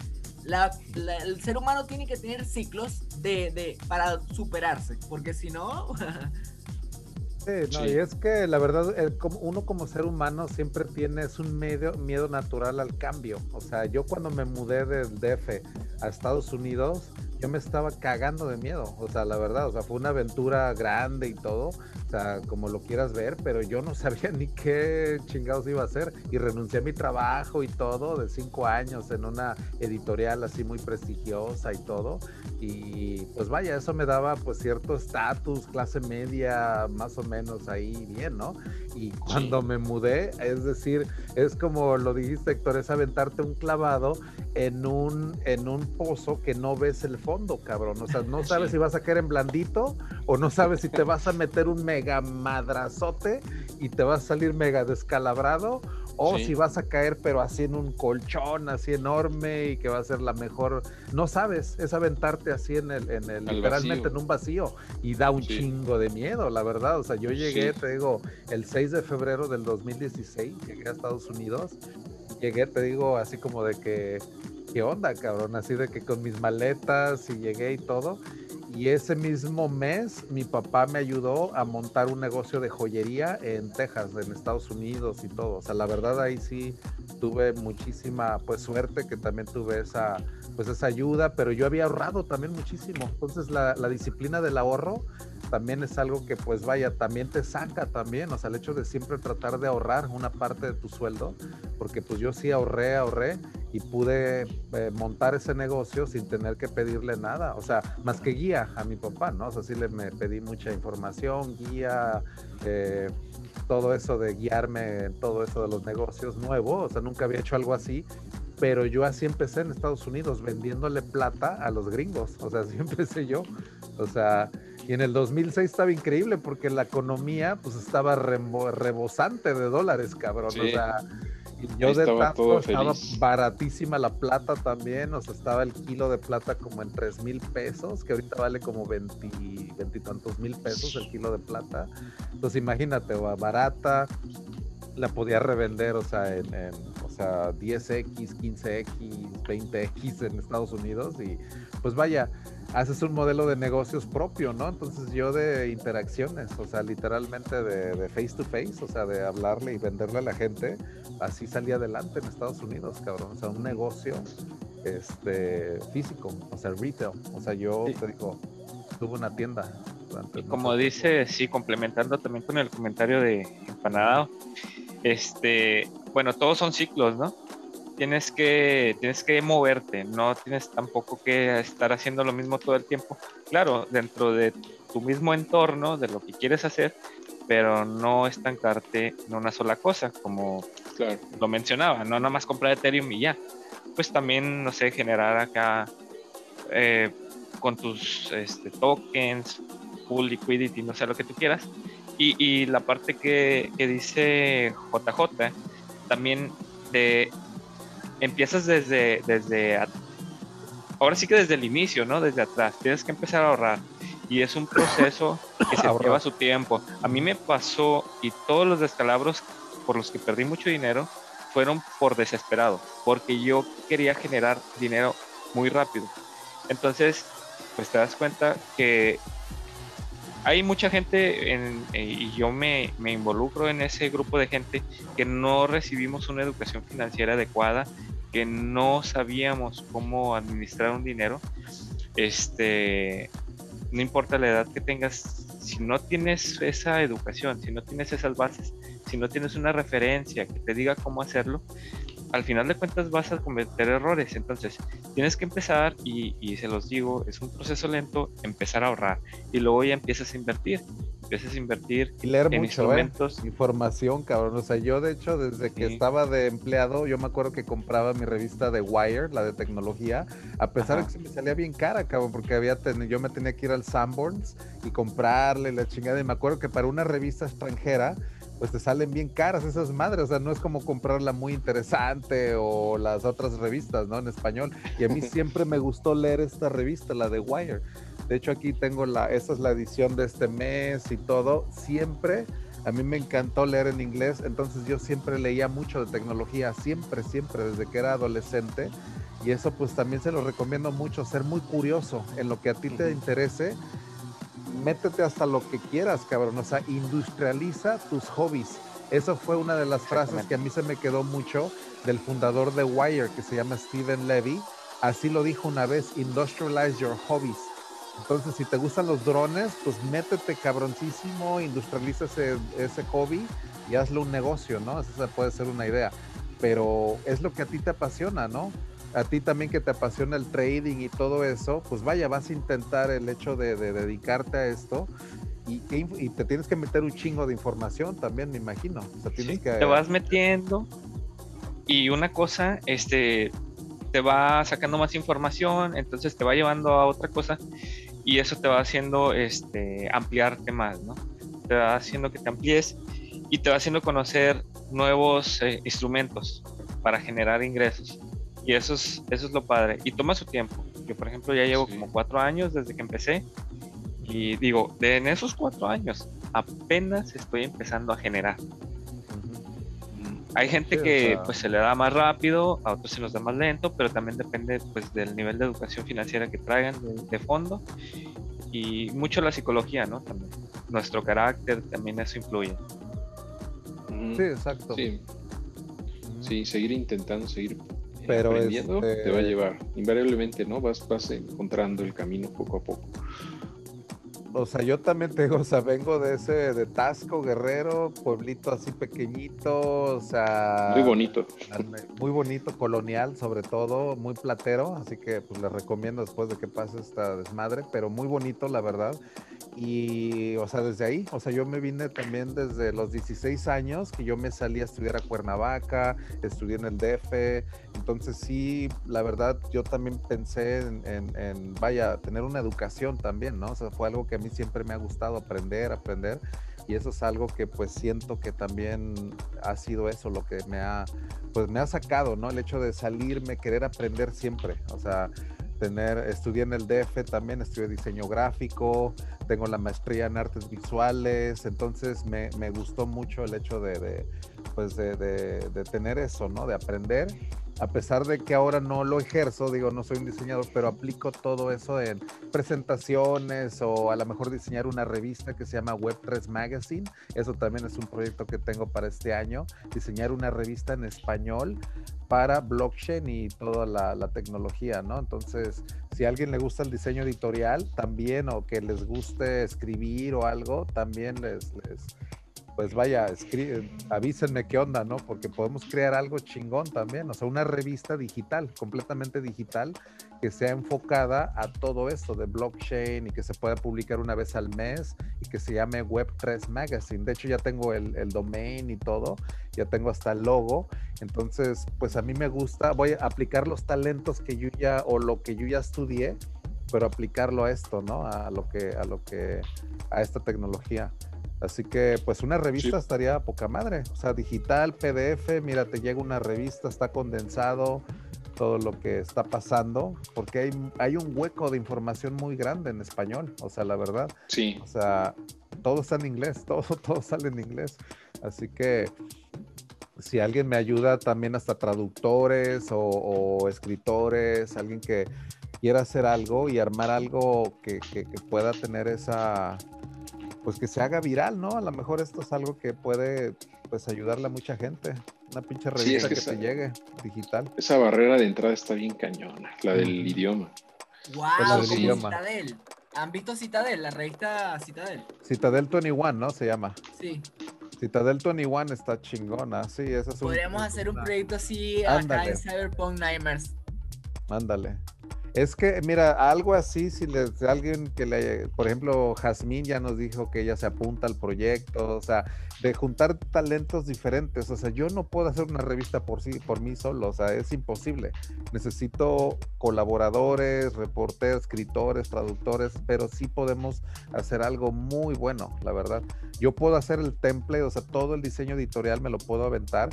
el ser humano tiene que tener ciclos de, para superarse, porque si no, Sí, no, y es que la verdad, uno como ser humano siempre tiene un medio, miedo natural al cambio. O sea, yo cuando me mudé del DF a Estados Unidos, yo me estaba cagando de miedo. O sea, la verdad, o sea, fue una aventura grande y todo. O sea, como lo quieras ver, pero yo no sabía ni qué chingados iba a hacer. Y renuncié a mi trabajo y todo de cinco años en una editorial así muy prestigiosa y todo. Y pues vaya, eso me daba pues cierto estatus, clase media, más o menos ahí bien, ¿no? Y cuando me mudé, es decir, es como lo dijiste, Héctor, es aventarte un clavado en un, en un pozo que no ves el fondo, cabrón. O sea, no sabes si vas a caer en blandito o no sabes si te vas a meter un mega madrazote y te vas a salir mega descalabrado o si vas a caer, pero así en un colchón, así enorme y que va a ser la mejor. No sabes, es aventarte así en el, en el, literalmente en un vacío y da un chingo de miedo, la verdad. O sea, yo llegué, te digo, el 6 de febrero del 2016, llegué a Estados Unidos. Llegué, te digo, así como de que, ¿qué onda, cabrón? Así de que con mis maletas y llegué y todo. Y ese mismo mes mi papá me ayudó a montar un negocio de joyería en Texas, en Estados Unidos y todo. O sea, la verdad ahí sí tuve muchísima pues suerte que también tuve esa pues esa ayuda, pero yo había ahorrado también muchísimo. Entonces la, disciplina del ahorro también es algo que pues vaya, también te saca también, o sea, el hecho de siempre tratar de ahorrar una parte de tu sueldo, porque pues yo sí ahorré, ahorré y pude eh, montar ese negocio sin tener que pedirle nada, o sea, más que guía a mi papá, ¿no? O sea, sí le me pedí mucha información, guía, eh, todo eso de guiarme en todo eso de los negocios nuevos, o sea, nunca había hecho algo así, pero yo así empecé en Estados Unidos vendiéndole plata a los gringos, o sea, así empecé yo, o sea, y en el 2006 estaba increíble porque la economía pues estaba rebosante de dólares, cabrón, o sea, yo de tanto estaba baratísima la plata también, o sea, estaba el kilo de plata como en 3 mil pesos, que ahorita vale como 20, tantos mil pesos el kilo de plata. Entonces imagínate, barata, la podía revender, o sea, en, o sea, 10X, 15X, 20X en Estados Unidos y pues vaya, haces un modelo de negocios propio, ¿no? Entonces yo de interacciones, o sea, literalmente de, face to face, o sea, de hablarle y venderle a la gente, así salí adelante en Estados Unidos, cabrón. O sea, un negocio este, físico, o sea, retail. O sea, yo te digo, tuve una tienda. Y como dice, sí, complementando también con el comentario de Empanado, este, bueno, todos son ciclos, ¿no? tienes que, tienes que moverte, no tienes tampoco que estar haciendo lo mismo todo el tiempo. Claro, dentro de tu mismo entorno, de lo que quieres hacer, pero no estancarte en una sola cosa, como lo mencionaba, no nada más comprar Ethereum y ya. Pues también, no sé, generar acá eh, con tus este, tokens, full liquidity, no sé lo que tú quieras. Y, y la parte que, que dice JJ, también de empiezas desde, desde, ahora sí que desde el inicio, ¿no? Desde atrás, tienes que empezar a ahorrar. Y es un proceso que se lleva su tiempo. A mí me pasó y todos los descalabros por los que perdí mucho dinero fueron por desesperado, porque yo quería generar dinero muy rápido. Entonces, pues te das cuenta que hay mucha gente, en, y yo me, me, involucro en ese grupo de gente, que no recibimos una educación financiera adecuada que no sabíamos cómo administrar un dinero, este, no importa la edad que tengas, si no tienes esa educación, si no tienes esas bases, si no tienes una referencia que te diga cómo hacerlo, al final de cuentas vas a cometer errores. Entonces, tienes que empezar, y, y, se los digo, es un proceso lento, empezar a ahorrar. Y luego ya empiezas a invertir. Empiezas a invertir y leer en mucho, ¿eh? instrumentos. Información, cabrón. O sea, yo de hecho, desde que estaba de empleado, yo me acuerdo que compraba mi revista de Wire, la de tecnología, a pesar de que se me salía bien cara, cabrón, porque había yo me tenía que ir al Sanborns y comprarle la chingada. Y me acuerdo que para una revista extranjera, pues te salen bien caras esas madres, o sea, no es como comprarla muy interesante o las otras revistas, ¿no? En español. Y a mí siempre me gustó leer esta revista, la de Wire. De hecho, aquí tengo la, esta es la edición de este mes y todo. Siempre, a mí me encantó leer en inglés, entonces yo siempre leía mucho de tecnología, siempre, siempre, desde que era adolescente. Y eso pues también se lo recomiendo mucho, ser muy curioso en lo que a ti te interese métete hasta lo que quieras, cabrón. O sea, industrializa tus hobbies. Eso fue una de las frases que a mí se me quedó mucho del fundador de Wire, que se llama Steven Levy. Así lo dijo una vez, industrialize your hobbies. Entonces, si te gustan los drones, pues métete cabroncísimo, industrializa ese, ese hobby y hazlo un negocio, ¿no? Esa puede ser una idea. Pero es lo que a ti te apasiona, ¿no? A ti también que te apasiona el trading y todo eso, pues vaya, vas a intentar el hecho de, dedicarte a esto y, te tienes que meter un chingo de información también, me imagino. O sea, tienes que... Te vas metiendo y una cosa, este, te va sacando más información, entonces te va llevando a otra cosa y eso te va haciendo este, ampliarte más, ¿no? Te va haciendo que te amplíes y te va haciendo conocer nuevos eh, instrumentos para generar ingresos. Y eso es, eso es lo padre. Y toma su tiempo. Yo, por ejemplo, ya llevo como cuatro años desde que empecé. Y digo, de, en esos cuatro años apenas estoy empezando a generar. Hay gente que pues se le da más rápido, a otros se nos da más lento, pero también depende pues del nivel de educación financiera que traigan de, fondo y mucho la psicología, ¿no? También nuestro carácter también eso influye. Sí, exacto. Sí. seguir intentando, seguir pero aprendiendo te va a este llevar. Invariablemente, ¿no? Vas, vas encontrando el camino poco a poco o sea, yo también tengo, o sea, vengo de ese, de Tasco, Guerrero, pueblito así pequeñito, o sea... Muy bonito. Muy bonito, colonial sobre todo, muy platero, así que pues les recomiendo después de que pase esta desmadre, pero muy bonito, la verdad. Y, o sea, desde ahí, o sea, yo me vine también desde los 16 años, que yo me salí a estudiar a Cuernavaca, estudié en el DF, entonces sí, la verdad, yo también pensé en, en vaya, tener una educación también, ¿no? O sea, fue algo que mí siempre me ha gustado aprender, aprender. Y eso es algo que pues siento que también ha sido eso lo que me ha, pues me ha sacado, ¿no? El hecho de salirme, querer aprender siempre. O sea, tener, estudié en el DF también, estudié diseño gráfico, tengo la maestría en artes visuales, entonces me, me gustó mucho el hecho de, pues de, de, tener eso, ¿no? De aprender a pesar de que ahora no lo ejerzo, digo, no soy un diseñador, pero aplico todo eso en presentaciones o a lo mejor diseñar una revista que se llama Web3 Magazine. Eso también es un proyecto que tengo para este año, diseñar una revista en español para blockchain y toda la, tecnología, ¿no? Entonces, si a alguien le gusta el diseño editorial también o que les guste escribir o algo, también les, les pues vaya, avísenme qué onda, ¿no? Porque podemos crear algo chingón también, o sea, una revista digital, completamente digital, que sea enfocada a todo esto de blockchain y que se pueda publicar una vez al mes y que se llame Web3 Magazine. De hecho, ya tengo el, el domain y todo, ya tengo hasta el logo. Entonces, pues a mí me gusta, voy a aplicar los talentos que yo ya, o lo que yo ya estudié, pero aplicarlo a esto, ¿no? A lo que, a lo que, a esta tecnología. Así que, pues una revista estaría poca madre. O sea, digital, PDF, mira, te llega una revista, está condensado todo lo que está pasando, porque hay, hay un hueco de información muy grande en español, o sea, la verdad. Sí. O sea, todo está en inglés, todo, todo sale en inglés. Así que si alguien me ayuda también hasta traductores o, escritores, alguien que quiera hacer algo y armar algo que pueda tener esa pues que se haga viral, ¿no? A lo mejor esto es algo que puede pues ayudarle a mucha gente. Una pinche revista que, te llegue digital. Esa barrera de entrada está bien cañona, la del idioma. Wow, Citadel. ¿Han visto Citadel, la revista Citadel? Citadel 21, ¿no? Se llama. Sí. Citadel 21 está chingona, sí, eso es Podríamos hacer un proyecto así acá en Cyberpunk Nightmares. Ándale. Es que, mira, algo así, si alguien que le, por ejemplo, Jazmín ya nos dijo que ella se apunta al proyecto, o sea, de juntar talentos diferentes, o sea, yo no puedo hacer una revista por sí, por mí solo, o sea, es imposible. Necesito colaboradores, reporteros, escritores, traductores, pero sí podemos hacer algo muy bueno, la verdad. Yo puedo hacer el template, o sea, todo el diseño editorial me lo puedo aventar,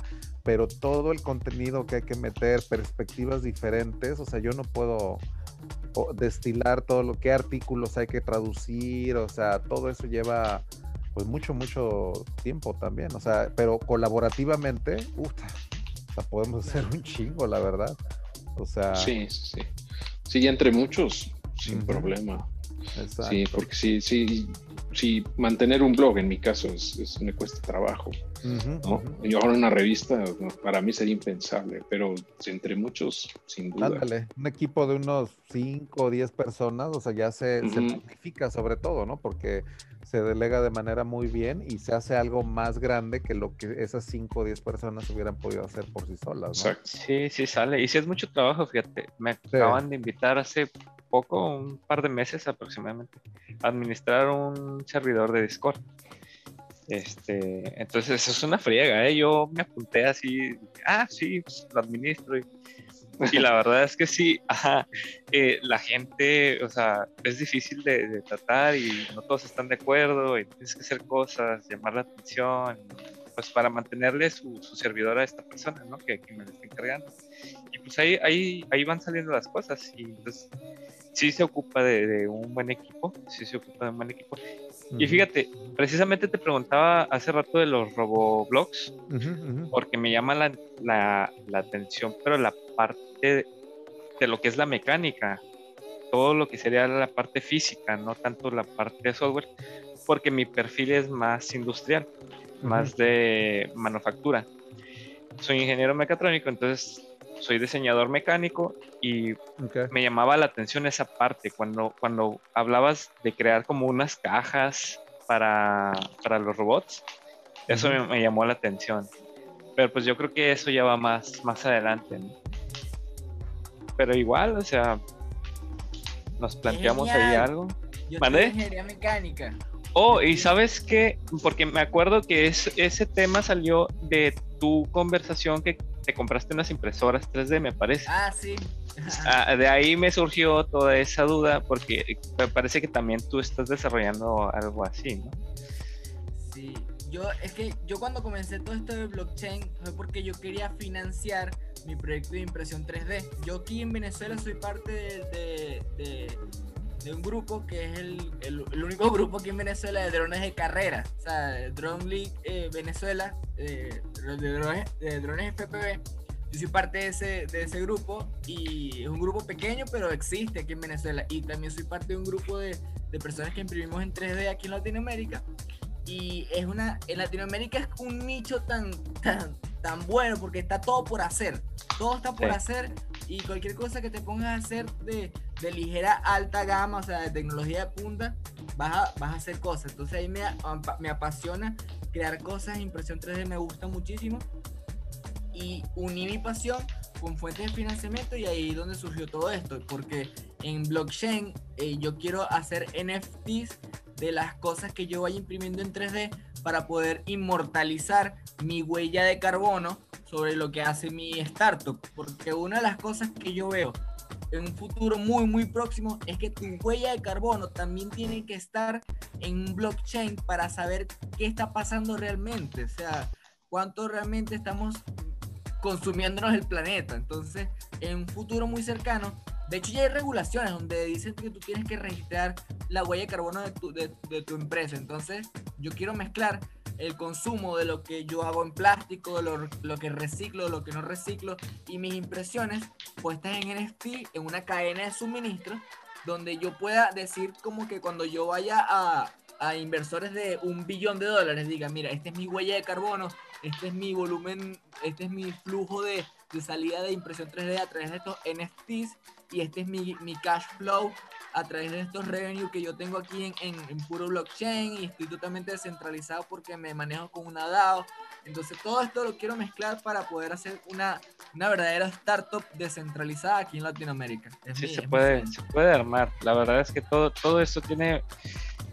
pero todo el contenido que hay que meter, perspectivas diferentes, o sea, yo no puedo destilar todo lo que artículos hay que traducir, o sea, todo eso lleva pues mucho, mucho tiempo también, o sea, pero colaborativamente, o sea, podemos hacer un chingo, la verdad. O sea. Sí, sí. Sí, entre muchos, sin problema. Sí, porque sí, sí, sí, mantener un blog en mi caso es, me cuesta trabajo. Yo ahora una revista para mí sería impensable, pero entre muchos, sin duda. Ándale, un equipo de unos 5 o 10 personas, o sea, ya se, se magnifica sobre todo, ¿no? Porque se delega de manera muy bien y se hace algo más grande que lo que esas 5 o 10 personas hubieran podido hacer por sí solas. ¿no? Sí, sí sale. Y si es mucho trabajo, fíjate. Me acaban de invitar hace poco, un par de meses aproximadamente, a administrar un servidor de Discord. Este, entonces eso es una friega, ¿eh? Yo me apunté así, ah, sí, pues, lo administro y y la verdad es que sí, eh, la gente, o sea, es difícil de, tratar y no todos están de acuerdo y tienes que hacer cosas, llamar la atención, pues para mantenerle su, servidor a esta persona, ¿no? Que, me está encargando. Y pues ahí, ahí, ahí van saliendo las cosas y entonces sí se ocupa de, un buen equipo, sí se ocupa de un buen equipo. Y fíjate, precisamente te preguntaba hace rato de los roboblogs, porque me llama la, la, la, atención, pero la parte de, lo que es la mecánica, todo lo que sería la parte física, no tanto la parte de software, porque mi perfil es más industrial, más de manufactura. Soy ingeniero mecatrónico, entonces soy diseñador mecánico y me llamaba la atención esa parte cuando, cuando hablabas de crear como unas cajas para, para los robots. Eso me, llamó la atención. Pero pues yo creo que eso ya va más, más adelante. ¿no? pero igual, o sea, nos planteamos ahí algo. Yo ingeniería mecánica. Oh, y sabes qué, porque me acuerdo que es, ese tema salió de tu conversación que te compraste unas impresoras 3D, me parece. Ah, sí. Ah, de ahí me surgió toda esa duda, porque me parece que también tú estás desarrollando algo así, ¿no? Sí, yo es que yo cuando comencé todo esto de blockchain fue porque yo quería financiar mi proyecto de impresión 3D. Yo aquí en Venezuela soy parte de, de, un grupo que es el, el, único grupo aquí en Venezuela de drones de carrera. O sea, Drone League eh, Venezuela, eh, de, drones, de drones FPV. Yo soy parte de ese, de ese grupo y es un grupo pequeño, pero existe aquí en Venezuela. Y también soy parte de un grupo de, de personas que imprimimos en 3D aquí en Latinoamérica y es una en Latinoamérica es un nicho tan tan tan bueno porque está todo por hacer todo está por hacer y cualquier cosa que te pongas a hacer de, de, ligera alta gama o sea de tecnología de punta vas a, vas a hacer cosas. Entonces ahí me, me apasiona crear cosas impresión 3D me gusta muchísimo. Y uní mi pasión con fuentes de financiamiento y ahí es donde surgió todo esto porque en blockchain eh, yo quiero hacer NFTs de las cosas que yo vaya imprimiendo en 3D para poder inmortalizar mi huella de carbono sobre lo que hace mi startup. Porque una de las cosas que yo veo en un futuro muy, muy próximo es que tu huella de carbono también tiene que estar en un blockchain para saber qué está pasando realmente. O sea, cuánto realmente estamos consumiéndonos el planeta. Entonces, en un futuro muy cercano, de hecho, ya hay regulaciones donde dicen que tú tienes que registrar la huella de carbono de tu, de, tu empresa. Entonces, yo quiero mezclar el consumo de lo que yo hago en plástico, lo, lo, que reciclo, lo que no reciclo y mis impresiones puestas en NFT, en una cadena de suministro, donde yo pueda decir como que cuando yo vaya a, a inversores de un billón de dólares, diga, mira, esta es mi huella de carbono, este es mi volumen, este es mi flujo de, de salida de impresión 3D a través de estos NFTs y este es mi, mi cash flow a través de estos revenues que yo tengo aquí en, en, puro blockchain y estoy totalmente descentralizado porque me manejo con una DAO. Entonces todo esto lo quiero mezclar para poder hacer una, una verdadera startup descentralizada aquí en Latinoamérica. sí, se, puede, se puede armar. La verdad es que todo, todo esto tiene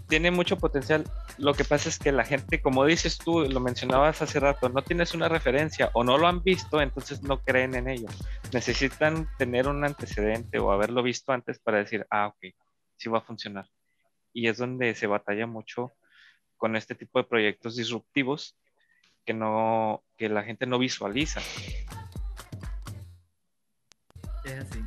tiene mucho potencial. Lo que pasa es que la gente, como dices tú, lo mencionabas hace rato, no tienes una referencia o no lo han visto, entonces no creen en ello. Necesitan tener un antecedente o haberlo visto antes para decir, ah, ok, sí va a funcionar. Y es donde se batalla mucho con este tipo de proyectos disruptivos que no que la gente no visualiza. Es así.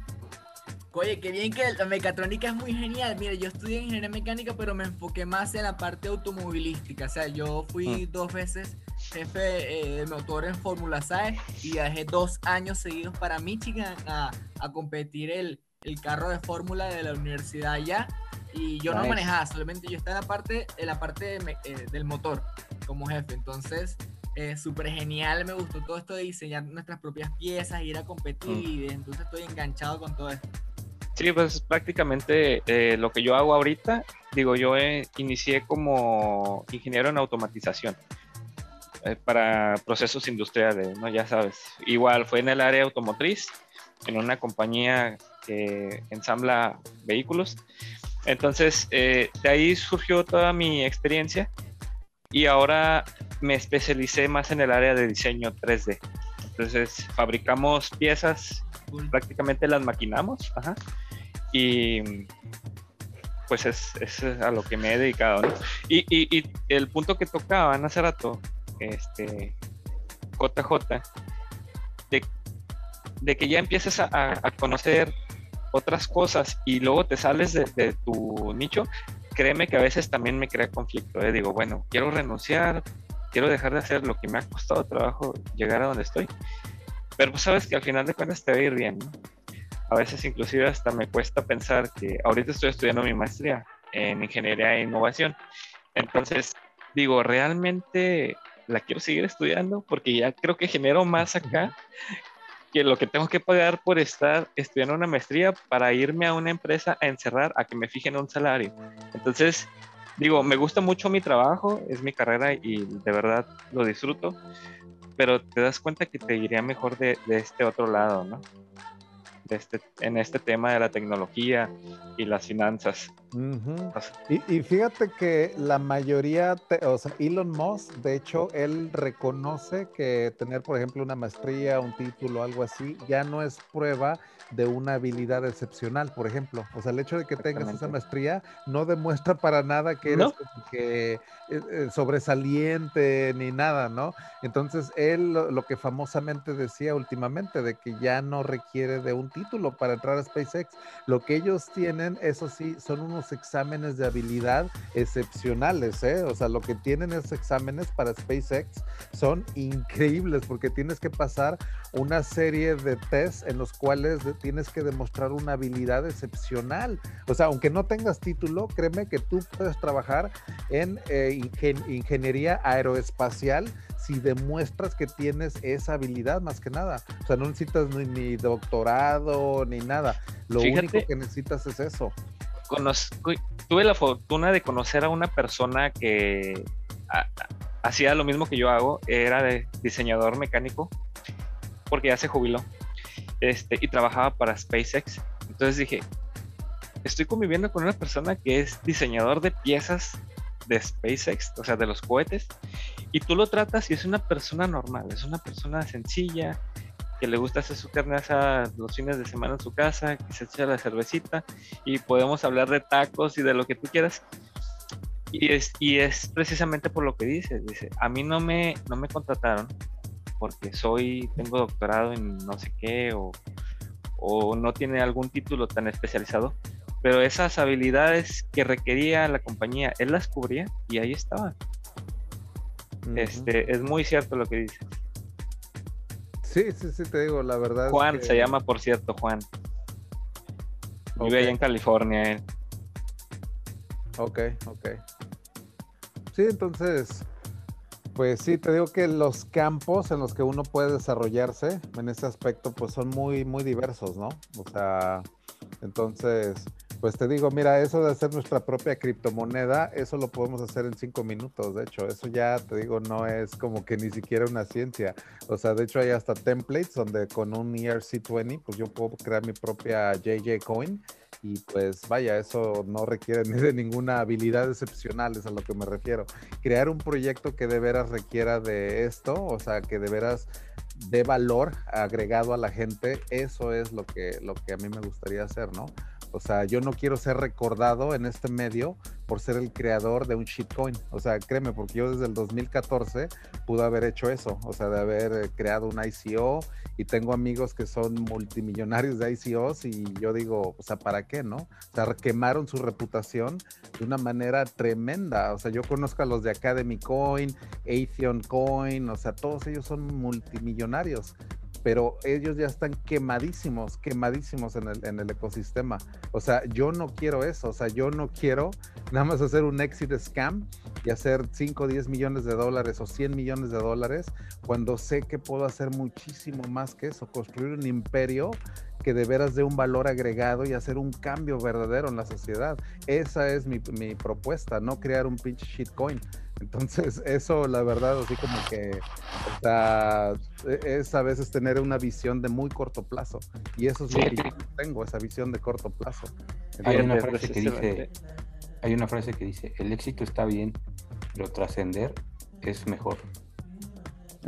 Oye, qué bien que la mecatrónica es muy genial. Mire, yo estudié ingeniería mecánica, pero me enfoqué más en la parte automovilística. O sea, yo fui mm. dos veces jefe eh, de motor en Fórmula SAE y viajé dos años seguidos para Michigan a, a competir el, el carro de fórmula de la universidad allá. y yo no manejaba, solamente yo estaba en la parte, en la parte eh, del motor como jefe. Entonces, eh, súper genial, me gustó todo esto de diseñar nuestras propias piezas, ir a competir, mm. y entonces estoy enganchado con todo esto. Sí, pues prácticamente eh, lo que yo hago ahorita, digo, yo inicié como ingeniero en automatización eh, para procesos industriales, ¿no? Ya sabes, igual fue en el área automotriz, en una compañía que ensambla vehículos. Entonces, eh, de ahí surgió toda mi experiencia y ahora me especialicé más en el área de diseño 3D. Entonces, fabricamos piezas, prácticamente las maquinamos, ajá, y pues es, es, a lo que me he dedicado, ¿no? Y, y, el punto que tocaban hace rato, este, JJ, de, de que ya empieces a, a, conocer otras cosas y luego te sales de, de, tu nicho, créeme que a veces también me crea conflicto. ¿eh? Digo, bueno, quiero renunciar, quiero dejar de hacer lo que me ha costado trabajo llegar a donde estoy, pero pues sabes que al final de cuentas te va a ir bien, ¿no? A veces inclusive hasta me cuesta pensar que ahorita estoy estudiando mi maestría en ingeniería e innovación. Entonces, digo, realmente la quiero seguir estudiando porque ya creo que genero más acá que lo que tengo que pagar por estar estudiando una maestría para irme a una empresa a encerrar a que me fijen un salario. Entonces, digo, me gusta mucho mi trabajo, es mi carrera y de verdad lo disfruto, pero te das cuenta que te iría mejor de, de este otro lado, ¿no? Este, en este tema de la tecnología y las finanzas. Y, fíjate que la mayoría, o sea, Elon Musk, de hecho, él reconoce que tener, por ejemplo, una maestría, un título, algo así, ya no es prueba de una habilidad excepcional, por ejemplo. O sea, el hecho de que tengas esa maestría no demuestra para nada que eres que, eh, eh, sobresaliente ni nada, ¿no? Entonces, él lo, que famosamente decía últimamente, de que ya no requiere de un título para entrar a SpaceX. Lo que ellos tienen, eso sí, son unos exámenes de habilidad excepcionales, ¿eh? O sea, lo que tienen esos exámenes para SpaceX son increíbles porque tienes que pasar una serie de tests en los cuales tienes que demostrar una habilidad excepcional. O sea, aunque no tengas título, créeme que tú puedes trabajar en eh, ingeniería aeroespacial si demuestras que tienes esa habilidad más que nada. O sea, no necesitas ni, doctorado ni nada. Lo único que necesitas es eso. Tuve la fortuna de conocer a una persona que hacía lo mismo que yo hago, era de diseñador mecánico, porque ya se jubiló este, y trabajaba para SpaceX. Entonces dije, estoy conviviendo con una persona que es diseñador de piezas de SpaceX, o sea, de los cohetes, y tú lo tratas y es una persona normal, es una persona sencilla, que le gusta hacer su carne asada los fines de semana en su casa, que se echa la cervecita y podemos hablar de tacos y de lo que tú quieras. Y es, y es precisamente por lo que dices, dice, a mí no me, no me contrataron porque soy, tengo doctorado en no sé qué o, o no tiene algún título tan especializado, pero esas habilidades que requería la compañía, él las cubría y ahí estaba. Este, es muy cierto lo que dice. Sí, sí, sí, te digo, la verdad. Juan se llama, por cierto, Juan. Vive allá en California él. Ok, ok. Sí, entonces, pues sí, te digo que los campos en los que uno puede desarrollarse en ese aspecto, pues son muy, muy diversos, ¿no? O sea, entonces, pues te digo, mira, eso de hacer nuestra propia criptomoneda, eso lo podemos hacer en cinco minutos, de hecho, eso ya te digo, no es como que ni siquiera una ciencia. O sea, de hecho hay hasta templates donde con un ERC20, pues yo puedo crear mi propia JJ Coin y pues vaya, eso no requiere ni de ninguna habilidad excepcional, es a lo que me refiero. Crear un proyecto que de veras requiera de esto, o sea, que de veras dé valor agregado a la gente, eso es lo que, lo que a mí me gustaría hacer, ¿no? O sea, yo no quiero ser recordado en este medio por ser el creador de un shitcoin. O sea, créeme, porque yo desde el 2014 pude haber hecho eso, o sea, de haber eh, creado un ICO y tengo amigos que son multimillonarios de ICOs y yo digo, o sea, ¿para qué, no? O sea, quemaron su reputación de una manera tremenda. O sea, yo conozco a los de Academy Coin, Atheon Coin, o sea, todos ellos son multimillonarios pero ellos ya están quemadísimos, quemadísimos en el, en el ecosistema. O sea, yo no quiero eso, o sea, yo no quiero nada más hacer un exit scam y hacer 5 o 10 millones de dólares o 100 millones de dólares cuando sé que puedo hacer muchísimo más que eso, construir un imperio que de veras dé un valor agregado y hacer un cambio verdadero en la sociedad. Esa es mi, mi propuesta, no crear un pinche shitcoin. Entonces, eso la verdad, así como que e, es a veces tener una visión de muy corto plazo. Y eso es lo que yo tengo, esa visión de corto plazo. hay una frase que dice, hay una frase que dice, el éxito está bien, pero trascender es mejor.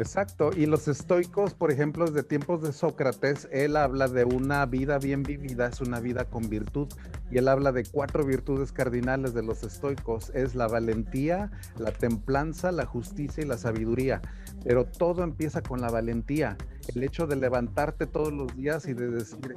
Exacto, y los estoicos, por ejemplo, desde tiempos de Sócrates, él habla de una vida bien vivida, es una vida con virtud, y él habla de cuatro virtudes cardinales de los estoicos, es la valentía, la templanza, la justicia y la sabiduría, pero todo empieza con la valentía, el hecho de levantarte todos los días y de decir,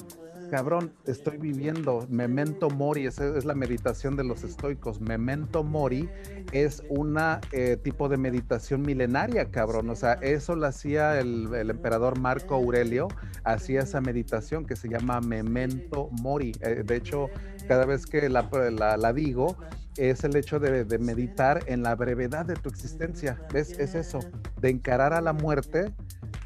cabrón, estoy viviendo. Memento mori, esa es la meditación de los estoicos. Memento mori es una eh, tipo de meditación milenaria, cabrón. O sea, eso lo hacía el, emperador Marco Aurelio, hacía esa meditación que se llama memento mori. Eh, de hecho, cada vez que la, la, digo, es el hecho de, de, meditar en la brevedad de tu existencia. ¿Ves? Es eso, de encarar a la muerte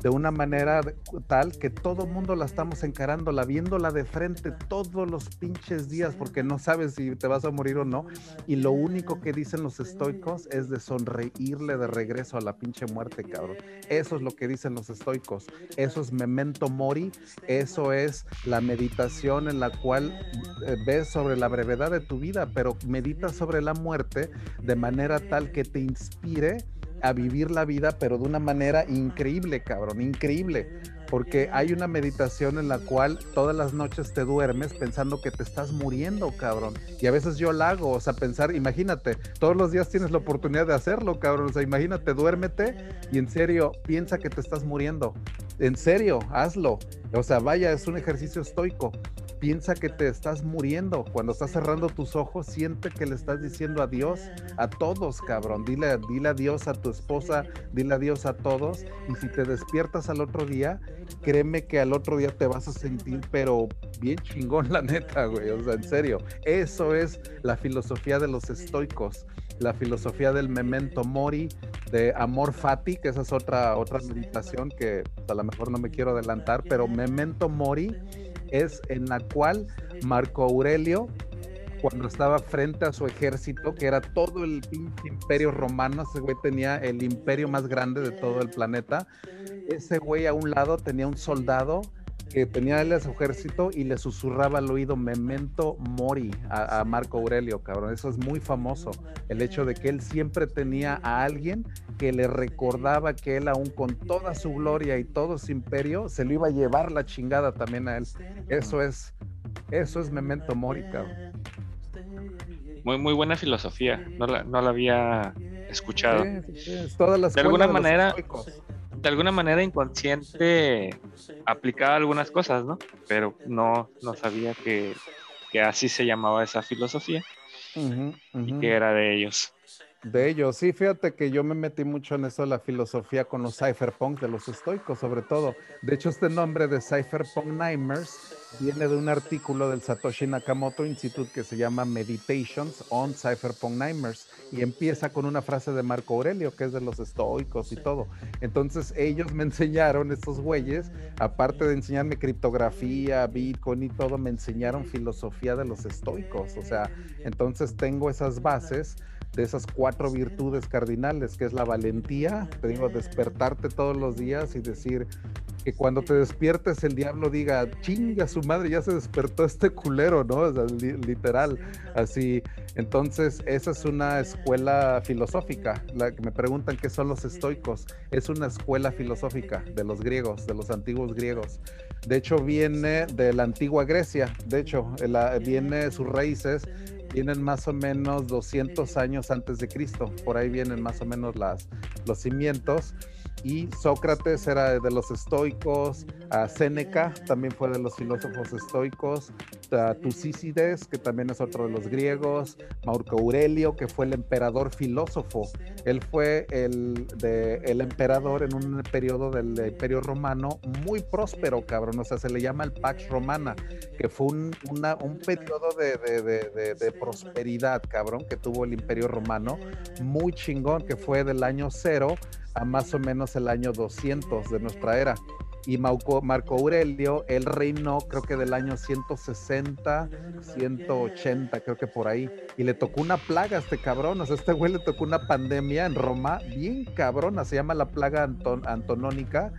de una manera tal que todo mundo la estamos encarando, la viéndola de frente todos los pinches días porque no sabes si te vas a morir o no. Y lo único que dicen los estoicos es de sonreírle de regreso a la pinche muerte, cabrón. Eso es lo que dicen los estoicos. Eso es memento mori. Eso es la meditación en la cual eh, ves sobre la brevedad de tu vida, pero meditas sobre la muerte de manera tal que te inspire a vivir la vida, pero de una manera increíble, cabrón, increíble. Porque hay una meditación en la cual todas las noches te duermes pensando que te estás muriendo, cabrón. Y a veces yo la hago, o sea, pensar, imagínate, todos los días tienes la oportunidad de hacerlo, cabrón. O sea, imagínate, duérmete y en serio, piensa que te estás muriendo. En serio, hazlo. O sea, vaya, es un ejercicio estoico piensa que te estás muriendo. Cuando estás cerrando tus ojos, siente que le estás diciendo adiós a todos, cabrón. Dile, dile adiós a tu esposa, dile adiós a todos. Y si te despiertas al otro día, créeme que al otro día te vas a sentir, pero bien chingón, la neta, güey. O sea, en serio. Eso es la filosofía de los estoicos. La filosofía del memento mori, de amor fati, que esa es otra, otra meditación que a lo mejor no me quiero adelantar, pero memento mori es en la cual Marco Aurelio, cuando estaba frente a su ejército, que era todo el imperio romano, ese güey tenía el imperio más grande de todo el planeta, ese güey a un lado tenía un soldado que tenía él a su ejército y le susurraba al oído Memento Mori a, a, Marco Aurelio, cabrón. Eso es muy famoso. El hecho de que él siempre tenía a alguien que le recordaba que él, aún con toda su gloria y todo su imperio, se lo iba a llevar la chingada también a él. Eso es, eso es Memento Mori, cabrón. Muy, muy buena filosofía. No la, no la había escuchado. Todas las de alguna manera de alguna manera inconsciente aplicaba algunas cosas, ¿no? Pero no, no sabía que, así se llamaba esa filosofía y que era de ellos. De ellos, sí, fíjate que yo me metí mucho en eso de la filosofía con los cypherpunk de los estoicos, sobre todo. De hecho, este nombre de cypherpunk Nightmares viene de un artículo del Satoshi Nakamoto Institute que se llama Meditations on Cypherpunk Nightmares y empieza con una frase de Marco Aurelio, que es de los estoicos y todo. Entonces, ellos me enseñaron, estos güeyes, aparte de enseñarme criptografía, Bitcoin y todo, me enseñaron filosofía de los estoicos. O sea, entonces tengo esas bases de esas cuatro virtudes cardinales, que es la valentía, te digo, despertarte todos los días y decir que cuando te despiertes el diablo diga, chinga su madre, ya se despertó este culero, ¿no? literal, así. Entonces, esa es una escuela filosófica, la que me preguntan qué son los estoicos, es una escuela filosófica de los griegos, de los antiguos griegos. De hecho, viene de la antigua Grecia, de hecho, viene sus raíces vienen más o menos 200 años antes de Cristo, por ahí vienen más o menos las, los cimientos. Y Sócrates era de los estoicos, a Séneca también fue de los filósofos estoicos, Tucícides, que también es otro de los griegos, Marco Aurelio, que fue el emperador filósofo. Él fue el, el emperador en un periodo del Imperio Romano muy próspero, cabrón. O sea, se le llama el Pax Romana, que fue un, un periodo de, de, de, prosperidad, cabrón, que tuvo el Imperio Romano, muy chingón, que fue del año cero a más o menos el año 200 de nuestra era. Y Marco, Aurelio, él reinó creo que del año 160, 180, creo que por ahí, y le tocó una plaga a este cabrón, o sea, este güey le tocó una pandemia en Roma, bien cabrona, se llama la plaga antonónica,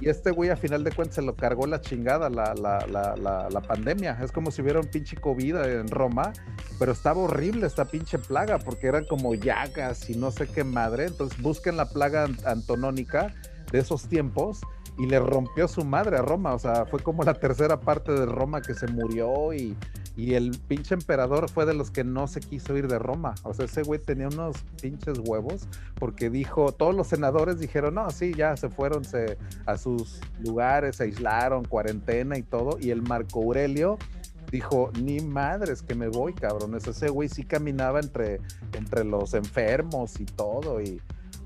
y este güey a final de cuentas se lo cargó la chingada, la, la, la, la, pandemia. Es como si hubiera un pinche COVID en Roma, pero estaba horrible esta pinche plaga porque eran como llagas y no sé qué madre. Entonces busquen la plaga antonónica de esos tiempos y le rompió su madre a Roma. O sea, fue como la tercera parte de Roma que se murió y, y el pinche emperador fue de los que no se quiso ir de Roma. O sea, ese güey tenía unos pinches huevos porque dijo, todos los senadores dijeron, no, sí, ya se fueron se, a sus lugares, se aislaron, cuarentena y todo. Y el Marco Aurelio dijo, ni madres que me voy, cabrón. Ese güey sí caminaba entre, entre los enfermos y todo. Y,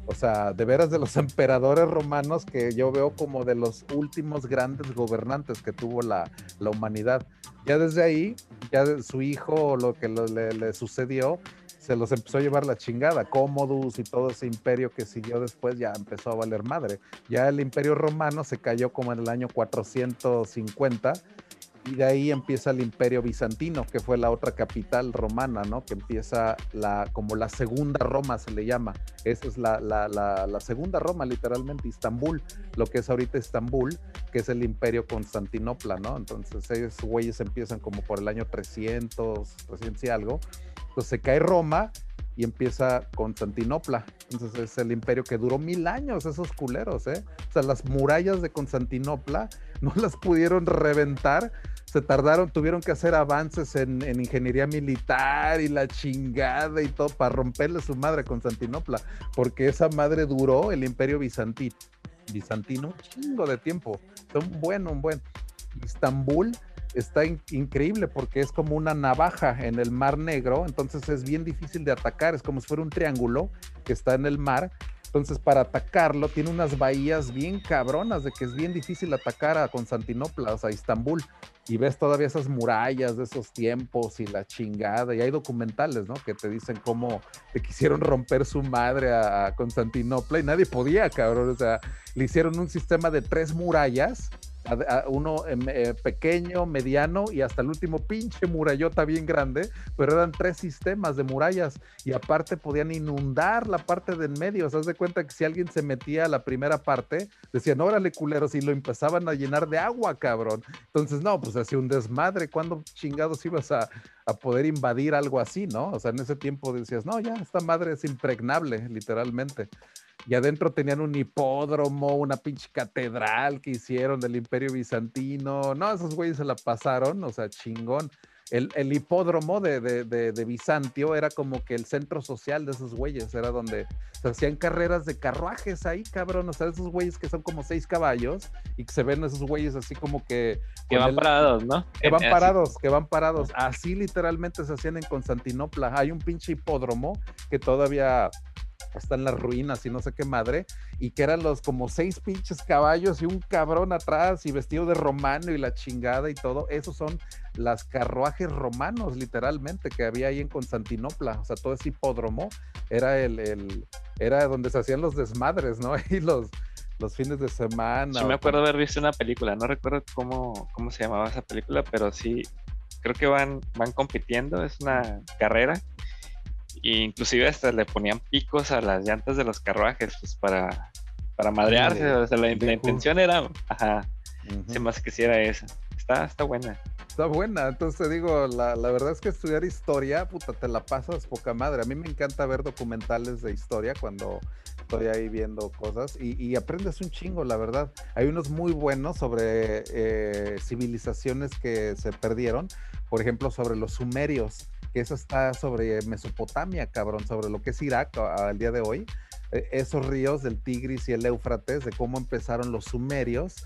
o sea, de veras de los emperadores romanos que yo veo como de los últimos grandes gobernantes que tuvo la, humanidad. Ya desde ahí, ya su hijo, lo que le, sucedió, se los empezó a llevar la chingada. Commodus y todo ese imperio que siguió después ya empezó a valer madre. Ya el imperio romano se cayó como en el año 450 y de ahí empieza el imperio bizantino, que fue la otra capital romana, ¿no? Que empieza la, como la segunda Roma se le llama. Esa es la, la, la, segunda Roma, literalmente, Istambul, lo que es ahorita Estambul, que es el imperio Constantinopla, ¿no? Entonces, esos güeyes empiezan como por el año 300, 300 y algo. Entonces se cae Roma y empieza Constantinopla. Entonces es el imperio que duró mil años, esos culeros, ¿eh? O sea, las murallas de Constantinopla no las pudieron reventar se tardaron, tuvieron que hacer avances en, ingeniería militar y la chingada y todo para romperle su madre a Constantinopla, porque esa madre duró el imperio bizantino, bizantino un chingo de tiempo, un buen, un buen. Estambul está increíble porque es como una navaja en el mar negro, entonces es bien difícil de atacar, es como si fuera un triángulo que está en el mar entonces, para atacarlo, tiene unas bahías bien cabronas de que es bien difícil atacar a Constantinopla, o sea, a Istambul. Y ves todavía esas murallas de esos tiempos y la chingada. Y hay documentales, ¿no? Que te dicen cómo te quisieron romper su madre a Constantinopla y nadie podía, cabrón. O sea, le hicieron un sistema de tres murallas uno em, eh, pequeño, mediano y hasta el último pinche murallota bien grande, pero eran tres sistemas de murallas y aparte podían inundar la parte del medio. ¿Se de cuenta que si alguien se metía a la primera parte, decían, órale culeros, y lo empezaban a llenar de agua, cabrón. Entonces, no, pues hacía un desmadre. ¿Cuándo chingados ibas a, a poder invadir algo así, no? O sea, en ese tiempo decías, no, ya, esta madre es impregnable, literalmente y adentro tenían un hipódromo, una pinche catedral que hicieron del Imperio Bizantino. No, esos güeyes se la pasaron, o sea, chingón. El, el hipódromo de, de, de, Bizantio era como que el centro social de esos güeyes, era donde se hacían carreras de carruajes ahí, cabrón, o sea, esos güeyes que son como seis caballos y que se ven esos güeyes así como que... Que van parados, ¿no? Que van parados, que van parados. Así literalmente se hacían en Constantinopla. Hay un pinche hipódromo que todavía está en las ruinas y no sé qué madre, y que eran los como seis pinches caballos y un cabrón atrás y vestido de romano y la chingada y todo, esos son las carruajes romanos literalmente que había ahí en Constantinopla, o sea, todo ese hipódromo era el, el era donde se hacían los desmadres, ¿no? Y los, los fines de semana. Yo me acuerdo haber visto una película, no recuerdo cómo, cómo se llamaba esa película, pero sí, creo que van, van compitiendo, es una carrera inclusive hasta le ponían picos a las llantas de los carruajes, pues para, para madrearse. o sea, la, intención era, ajá, se más que si era esa. Está, está buena. Está buena, entonces te digo, la, la, verdad es que estudiar historia, puta, te la pasas poca madre. A mí me encanta ver documentales de historia cuando estoy ahí viendo cosas y, y aprendes un chingo, la verdad. Hay unos muy buenos sobre eh, civilizaciones que se perdieron, por ejemplo, sobre los sumerios que eso está sobre Mesopotamia, cabrón, sobre lo que es Irak al día de hoy. eh, esos ríos del Tigris y el Éufrates, de cómo empezaron los sumerios,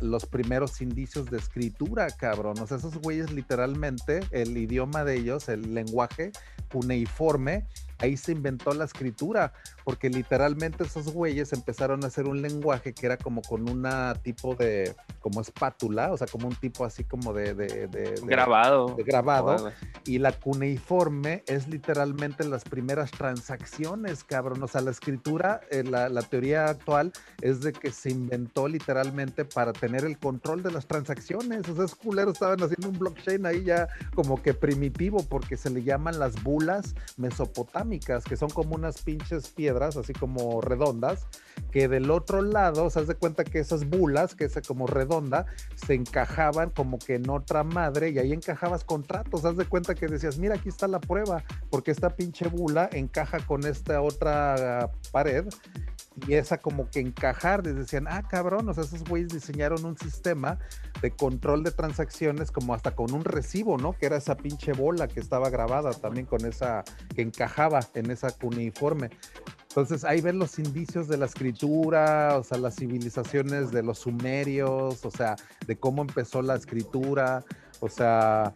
los primeros indicios de escritura, cabrón. O sea, esos güeyes literalmente, el idioma de ellos, el lenguaje cuneiforme, ahí se inventó la escritura, porque literalmente esos güeyes empezaron a hacer un lenguaje que era como con una tipo de, como espátula, o sea, como un tipo así como de... de, grabado. De grabado. y la cuneiforme es literalmente las primeras transacciones, cabrón. O sea, la escritura, eh, la, la teoría actual es de que se inventó literalmente para tener el control de las transacciones. O sea, esos culeros estaban haciendo un blockchain ahí ya como que primitivo, porque se le llaman las bulas mesopotámicas, que son como unas pinches piedras, así como redondas, que del otro lado, se hace cuenta que esas bulas, que es como redonda, se encajaban como que en otra madre y ahí encajabas contratos. Haz de cuenta que decías, mira, aquí está la prueba, porque esta pinche bula encaja con esta otra pared y esa como que encajar, decían, ah, cabrón, o sea, esos güeyes diseñaron un sistema de control de transacciones como hasta con un recibo, ¿no? Que era esa pinche bola que estaba grabada también con esa, que encajaba en esa cuneiforme. Entonces ahí ven los indicios de la escritura, o sea, las civilizaciones de los sumerios, o sea, de cómo empezó la escritura, o sea,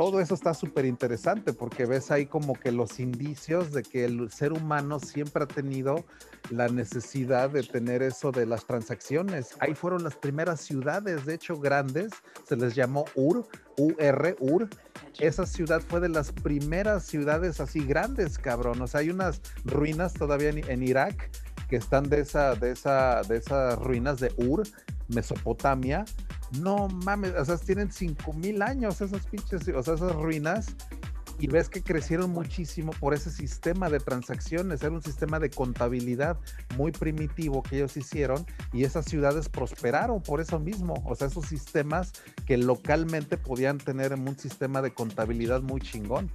todo eso está súper interesante porque ves ahí como que los indicios de que el ser humano siempre ha tenido la necesidad de tener eso de las transacciones. Ahí fueron las primeras ciudades, de hecho grandes, se les llamó Ur, UR, Ur. Esa ciudad fue de las primeras ciudades así grandes, cabrón. O sea, hay unas ruinas todavía en, Irak que están de esa, de esa, de esas ruinas de Ur, Mesopotamia, no mames, o sea, tienen 5000 años esas pinches, o sea, esas ruinas. Y ves que crecieron muchísimo por ese sistema de transacciones. Era un sistema de contabilidad muy primitivo que ellos hicieron y esas ciudades prosperaron por eso mismo. O sea, esos sistemas que localmente podían tener un sistema de contabilidad muy chingón.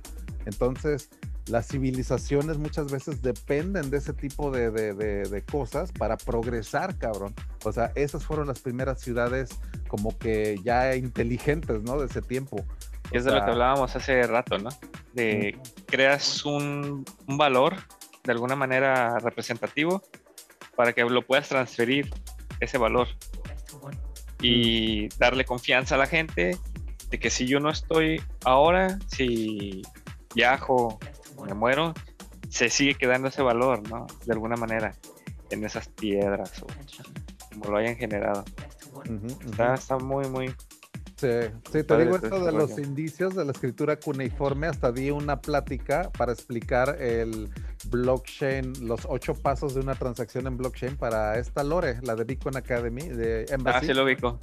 Entonces, las civilizaciones muchas veces dependen de ese tipo de, cosas para progresar, cabrón. O sea, esas fueron las primeras ciudades como que ya inteligentes, ¿no? De ese tiempo. Es de lo que hablábamos hace rato, ¿no? De creas un, un, valor de alguna manera representativo para que lo puedas transferir ese valor y darle confianza a la gente de que si yo no estoy ahora, si viajo me muero, se sigue quedando ese valor, ¿no? De alguna manera, en esas piedras o como lo hayan generado. Está, muy, muy. Sí, sí te digo esto de los indicios de la escritura cuneiforme. Hasta di una plática para explicar el blockchain, los ocho pasos de una transacción en blockchain para esta Lore, la de Bitcoin Academy de Embassy. Ah, sí lo ubico.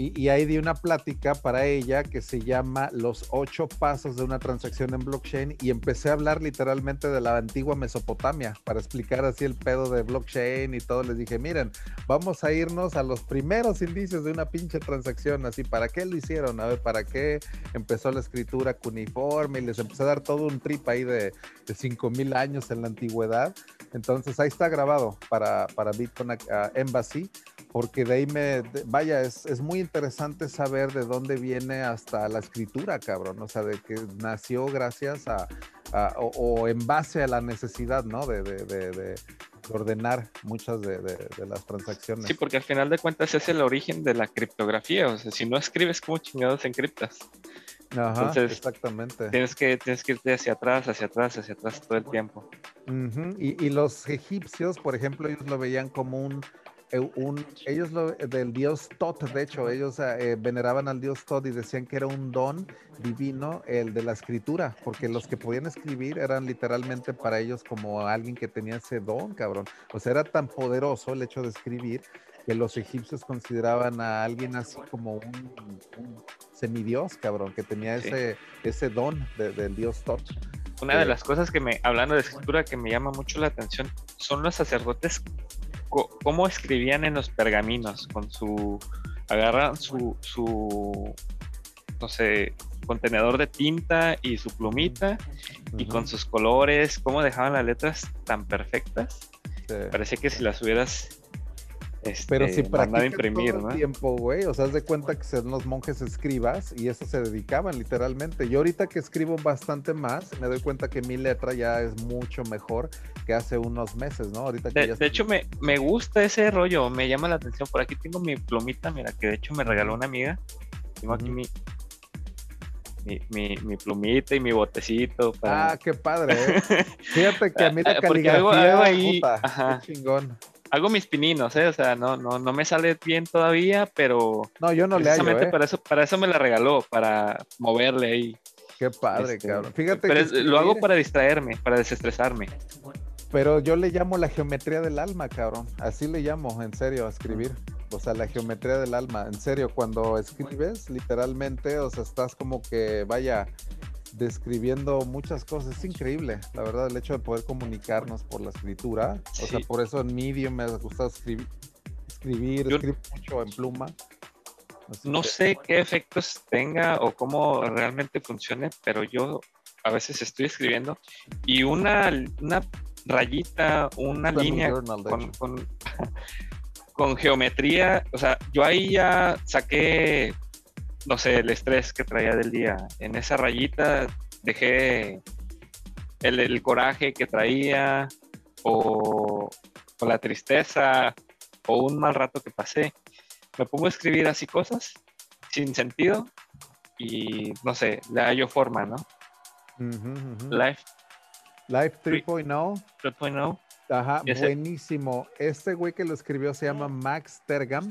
Y, ahí di una plática para ella que se llama Los ocho pasos de una transacción en blockchain y empecé a hablar literalmente de la antigua Mesopotamia para explicar así el pedo de blockchain y todo. Les dije, miren, vamos a irnos a los primeros indicios de una pinche transacción, así, ¿para qué lo hicieron? A ver, ¿para qué empezó la escritura cuneiforme? Y les empecé a dar todo un trip ahí de, de 5000 años en la antigüedad. Entonces ahí está grabado para, para Bitcoin Embassy porque de ahí me, vaya, es, es, muy interesante saber de dónde viene hasta la escritura, cabrón, o sea, de que nació gracias a, o, en base a la necesidad, ¿no? De, de, de, ordenar muchas de, las transacciones. Sí, porque al final de cuentas es el origen de la criptografía, o sea, si no escribes, ¿cómo chingados encriptas? Ajá, Entonces, exactamente. Tienes que, tienes que irte hacia atrás, hacia atrás, hacia atrás todo el tiempo. y, y los egipcios, por ejemplo, ellos lo veían como un un, ellos lo, del dios Tot, de hecho, ellos eh, veneraban al dios Tot y decían que era un don divino el de la escritura, porque los que podían escribir eran literalmente para ellos como alguien que tenía ese don, cabrón. O sea, era tan poderoso el hecho de escribir que los egipcios consideraban a alguien así como un, semidios, cabrón, que tenía ese, ese don del dios Tot. Una de las cosas que me, hablando de escritura, que me llama mucho la atención, son los sacerdotes cómo escribían en los pergaminos, con su, agarran su, su, no sé, contenedor de tinta y su plumita y con sus colores, cómo dejaban las letras tan perfectas. Parecía que si las hubieras este, Pero si practicas imprimir, todo ¿no? el tiempo, güey, o sea, haz de cuenta que son los monjes escribas y eso se dedicaban literalmente. Yo ahorita que escribo bastante más, me doy cuenta que mi letra ya es mucho mejor que hace unos meses, ¿no? Ahorita que De, ya de hecho, me, me gusta ese rollo, me llama la atención. Por aquí tengo mi plumita, mira, que de hecho me regaló una amiga. Tengo aquí mi, mi, mi, mi plumita y mi botecito. Para... Ah, qué padre, ¿eh? Fíjate que a mí la caligrafía, ahí- puta, ajá. qué chingón. Hago mis pininos, ¿eh? O sea, no, no, no me sale bien todavía, pero No, yo no le hallo, precisamente ¿eh? para, eso, para eso me la regaló, para moverle ahí. Qué padre, Este, cabrón. Fíjate Pero que es- lo hago para distraerme, para desestresarme. Pero yo le llamo la geometría del alma, cabrón. Así le llamo, en serio, a escribir. O sea, la geometría del alma. En serio, cuando escribes, literalmente, o sea, estás como que, vaya, describiendo muchas cosas. Es increíble, la verdad, el hecho de poder comunicarnos por la escritura. O sea, por eso en Medium me ha gustado escribir. Escribir, Yo- escribo mucho en pluma. Así No que- sé qué efectos tenga o cómo realmente funcione, pero yo a veces estoy escribiendo y una, una rayita, una Está línea journal, con, con, con geometría, o sea, yo ahí ya saqué, no sé, el estrés que traía del día. En esa rayita dejé el, el coraje que traía o, o la tristeza o un mal rato que pasé. Me pongo a escribir así cosas sin sentido y no sé, le hallo forma, ¿no? Ujú. Life Life Free- 3.0. 3.0. Ajá, buenísimo. Este güey que lo escribió se llama Max Tergam,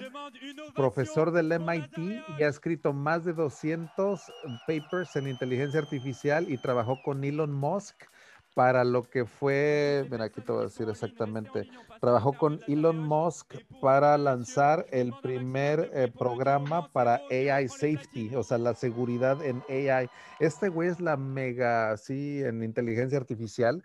profesor del MIT y ha escrito más de 200 papers en inteligencia artificial y trabajó con Elon Musk para lo que fue, mira, aquí te voy a decir exactamente, trabajó con Elon Musk para lanzar el primer eh, programa para AI safety, o sea, la seguridad en AI. Este güey es la mega, sí, en inteligencia artificial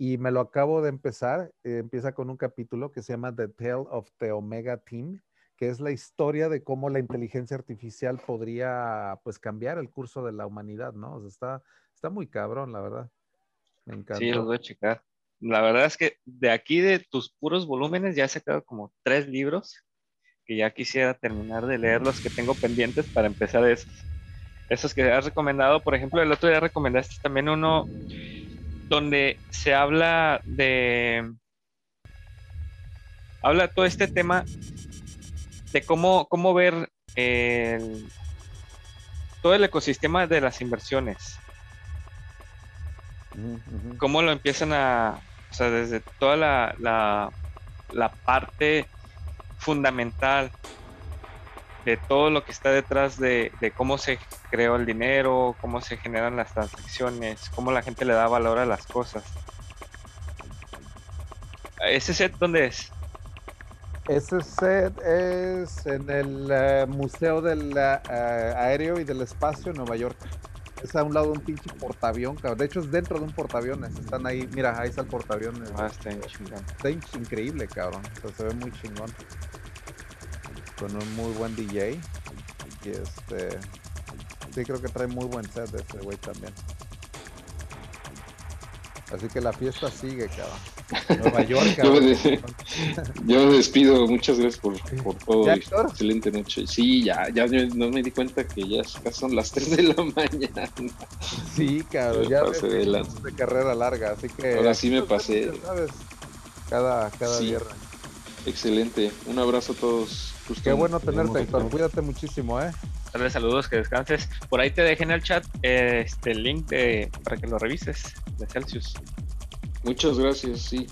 y me lo acabo de empezar. eh, empieza con un capítulo que se llama The Tale of the Omega Team, que es la historia de cómo la inteligencia artificial podría, pues, cambiar el curso de la humanidad, ¿no? O sea, está, está muy cabrón, la verdad. Me encanta. Sí, los voy a checar. La verdad es que de aquí de tus puros volúmenes ya he sacado como tres libros que ya quisiera terminar de leer los que tengo pendientes para empezar esos. Esos que has recomendado, por ejemplo, el otro día recomendaste también uno donde se habla de... Habla todo este tema de cómo, cómo ver el- todo el ecosistema de las inversiones. Cómo lo empiezan a, o sea, desde toda la, la, la parte fundamental de todo lo que está detrás de, de cómo se creó el dinero, cómo se generan las transacciones, cómo la gente le da valor a las cosas. ¿Ese set dónde es? Ese set es en el eh, Museo del eh, Aéreo y del Espacio en Nueva York. Es a un lado de un pinche portaavión, cabrón. De hecho, es dentro de un portaaviones. Están ahí, mira, ahí está el portaaviones. Ah, está. Está in- increíble, cabrón. O sea, se ve muy chingón. Con un muy buen DJ. Y este. Sí, creo que trae muy buen set de ese güey también. Así que la fiesta sigue, cabrón. Nueva York, cabrón. yo me despido, muchas gracias por, por todo. Excelente noche. Sí, ya, ya no me di cuenta que ya son las 3 de la mañana. Sí, cabrón. Ya pasé ves de de carrera larga, así que. Ahora sí me pasé. sabes, Cada, cada Sí. viernes. Excelente. Un abrazo a todos. Justo Qué bueno tenerte, Héctor. Cuídate muchísimo, ¿eh? Dale saludos, que descanses. Por ahí te dejé en el chat eh, este el link de, para que lo revises de Celsius. Muchas gracias, sí.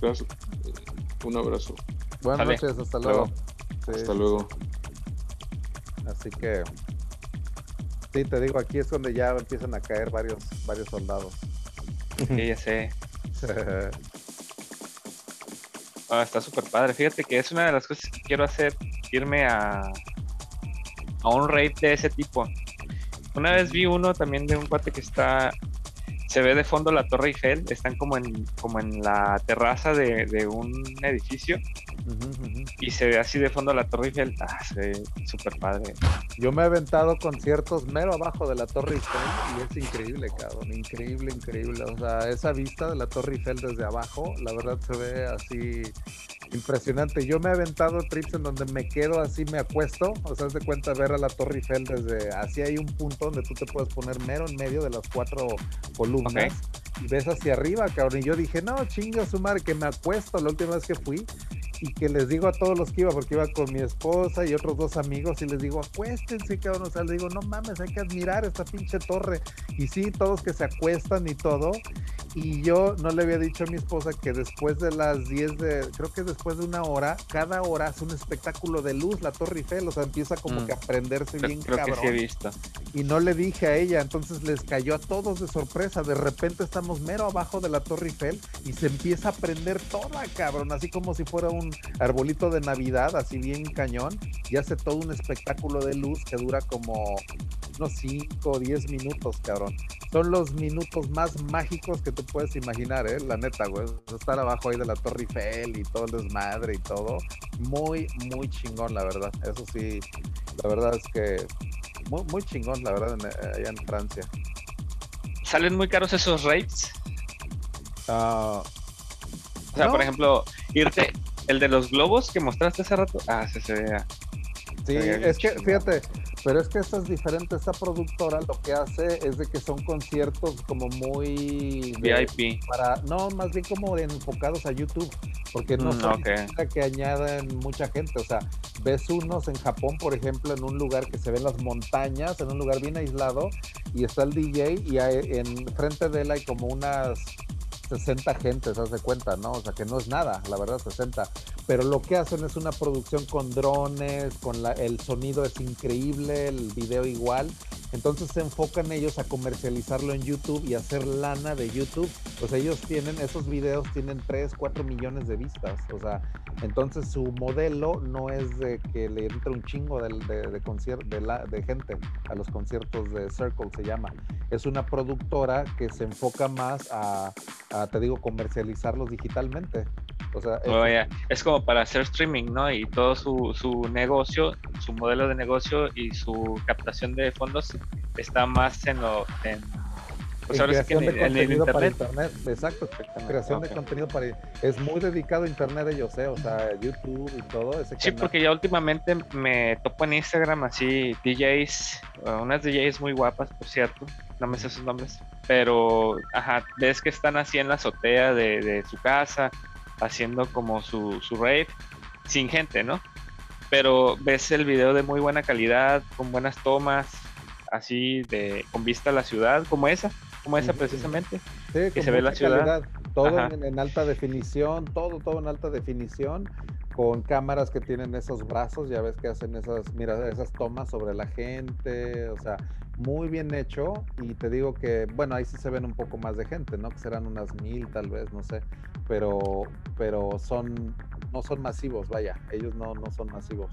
Gracias. Eh, Un abrazo. Buenas noches, hasta Luego. luego. Sí, Hasta luego. sí. Así que. Sí, te digo, aquí es donde ya empiezan a caer varios, varios soldados. Sí, ya sé. Ah, está súper padre. Fíjate que es una de las cosas que quiero hacer, irme a, a un raid de ese tipo. Una vez vi uno también de un cuate que está, se ve de fondo la Torre Eiffel, están como en, como en la terraza de, de un edificio Y se ve así de fondo la Torre Eiffel. Ah, se ve súper padre. Yo me he aventado conciertos mero abajo de la Torre Eiffel y es increíble, cabrón. Increíble, increíble. O sea, esa vista de la Torre Eiffel desde abajo, la verdad se ve así impresionante. Yo me he aventado trips en donde me quedo así, me acuesto, o sea, de cuenta ver a la Torre Eiffel desde, así hay un punto donde tú te puedes poner mero en medio de las cuatro columnas y ves hacia arriba, cabrón. Y yo dije, no, chinga su madre, que me acuesto la última vez que fui y que les digo a todos los que iba, porque iba con mi esposa y otros dos amigos, y les digo, acuéstense, cabrón. O sea, les digo, no mames, hay que admirar esta pinche torre. Y sí, todos que se acuestan y todo. Y yo no le había dicho a mi esposa que después de las 10 de, creo que después de una hora, cada hora hace un espectáculo de luz la Torre Eiffel, o sea, empieza como mm. que a prenderse bien creo cabrón. Que sí he visto. Y no le dije a ella, entonces les cayó a todos de sorpresa. De repente estamos mero abajo de la Torre Eiffel y se empieza a prender toda, cabrón, así como si fuera un arbolito de Navidad, así bien cañón, y hace todo un espectáculo de luz que dura como unos 5 o 10 minutos, cabrón. Son los minutos más mágicos que tú puedes imaginar, ¿eh? La neta, güey. Estar abajo ahí de la Torre Eiffel y todo el desmadre y todo. Muy, muy chingón, la verdad. Eso sí, la verdad es que muy, muy chingón, la verdad, allá en Francia. ¿Salen muy caros esos rates? Ah, o sea, por ejemplo, irte, el de los globos que mostraste hace rato. Ah, se, se vea. Sí, es que, fíjate, pero es que esta es diferente. Esta productora lo que hace es de que son conciertos como muy. VIP. Para, no, más bien como enfocados a YouTube. Porque no mm, que añaden mucha gente. O sea, ves unos en Japón, por ejemplo, en un lugar que se ven las montañas, en un lugar bien aislado, y está el DJ, y en frente de él hay como unas 60 gentes, haz de cuenta, ¿no? O sea, que no es nada, la verdad, 60. Pero lo que hacen es una producción con drones, con la, el sonido es increíble, el video igual. Entonces se enfocan ellos a comercializarlo en YouTube y hacer lana de YouTube. Sea, ellos tienen, esos videos tienen 3, 4 millones de vistas. O sea, entonces su modelo no es de que le entre un chingo de, de, de, la, de gente a los conciertos de Circle, se llama. Es una productora que se enfoca más a, te digo, comercializarlos digitalmente. O sea, es, es, como para hacer streaming, ¿no? Y todo su, su negocio, su modelo de negocio y su captación de fondos está más en lo... En, pues creación de contenido para internet, exacto, creación de contenido para es muy dedicado a internet ellos, ¿eh? o sea, YouTube y todo ese Sí, porque ya últimamente me topo en Instagram así DJs, unas DJs muy guapas, por cierto, no me sé sus nombres, pero ajá, ves que están así en la azotea de, de su casa, haciendo como su, su rave, sin gente, ¿no? Pero ves el video de muy buena calidad, con buenas tomas, así de con vista a la ciudad, como esa, como esa precisamente, que se ve la ciudad. todo en, alta definición, todo, todo en alta definición, con cámaras que tienen esos brazos, ya ves que hacen esas, mira, esas tomas sobre la gente, o sea, muy bien hecho y te digo que, bueno, ahí sí se ven un poco más de gente, ¿no? Que serán unas mil tal vez, no sé, pero, pero son, no son masivos, vaya, ellos no, no son masivos.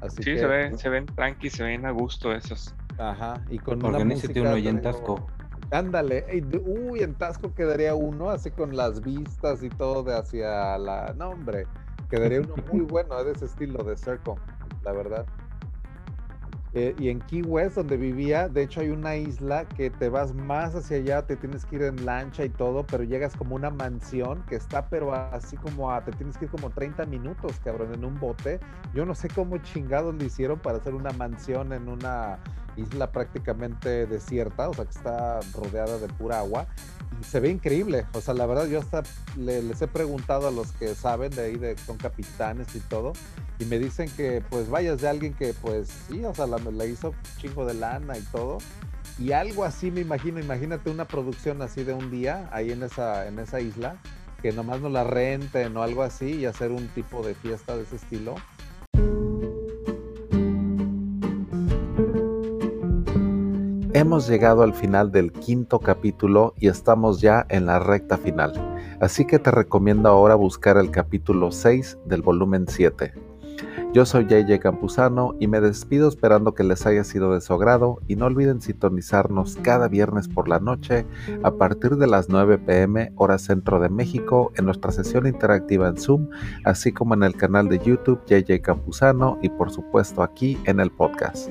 Así sí, se ven, se ven tranqui, se ven a gusto esos. Ajá, y con una música uno y en Tasco. Ándale, uy, en Tasco quedaría uno así con las vistas y todo de hacia la. No, hombre, quedaría uno muy bueno de ese estilo de Circle, la verdad. Eh, y en Key West, donde vivía, de hecho hay una isla que te vas más hacia allá, te tienes que ir en lancha y todo, pero llegas como una mansión que está, pero así como a, te tienes que ir como 30 minutos, cabrón, en un bote. Yo no sé cómo chingados le hicieron para hacer una mansión en una isla prácticamente desierta, o sea que está rodeada de pura agua y se ve increíble. O sea, la verdad yo hasta les he preguntado a los que saben de ahí, de, son capitanes y todo, y me dicen que pues vayas de alguien que pues sí, o sea, la, hizo chingo de lana y todo. Y algo así me imagino, imagínate una producción así de un día ahí en esa, en esa isla, que nomás no la renten o algo así y hacer un tipo de fiesta de ese estilo Hemos llegado al final del quinto capítulo y estamos ya en la recta final, así que te recomiendo ahora buscar el capítulo 6 del volumen 7. Yo soy JJ Campuzano y me despido esperando que les haya sido de su agrado y no olviden sintonizarnos cada viernes por la noche a partir de las 9 pm hora centro de México en nuestra sesión interactiva en Zoom, así como en el canal de YouTube JJ Campuzano y por supuesto aquí en el podcast.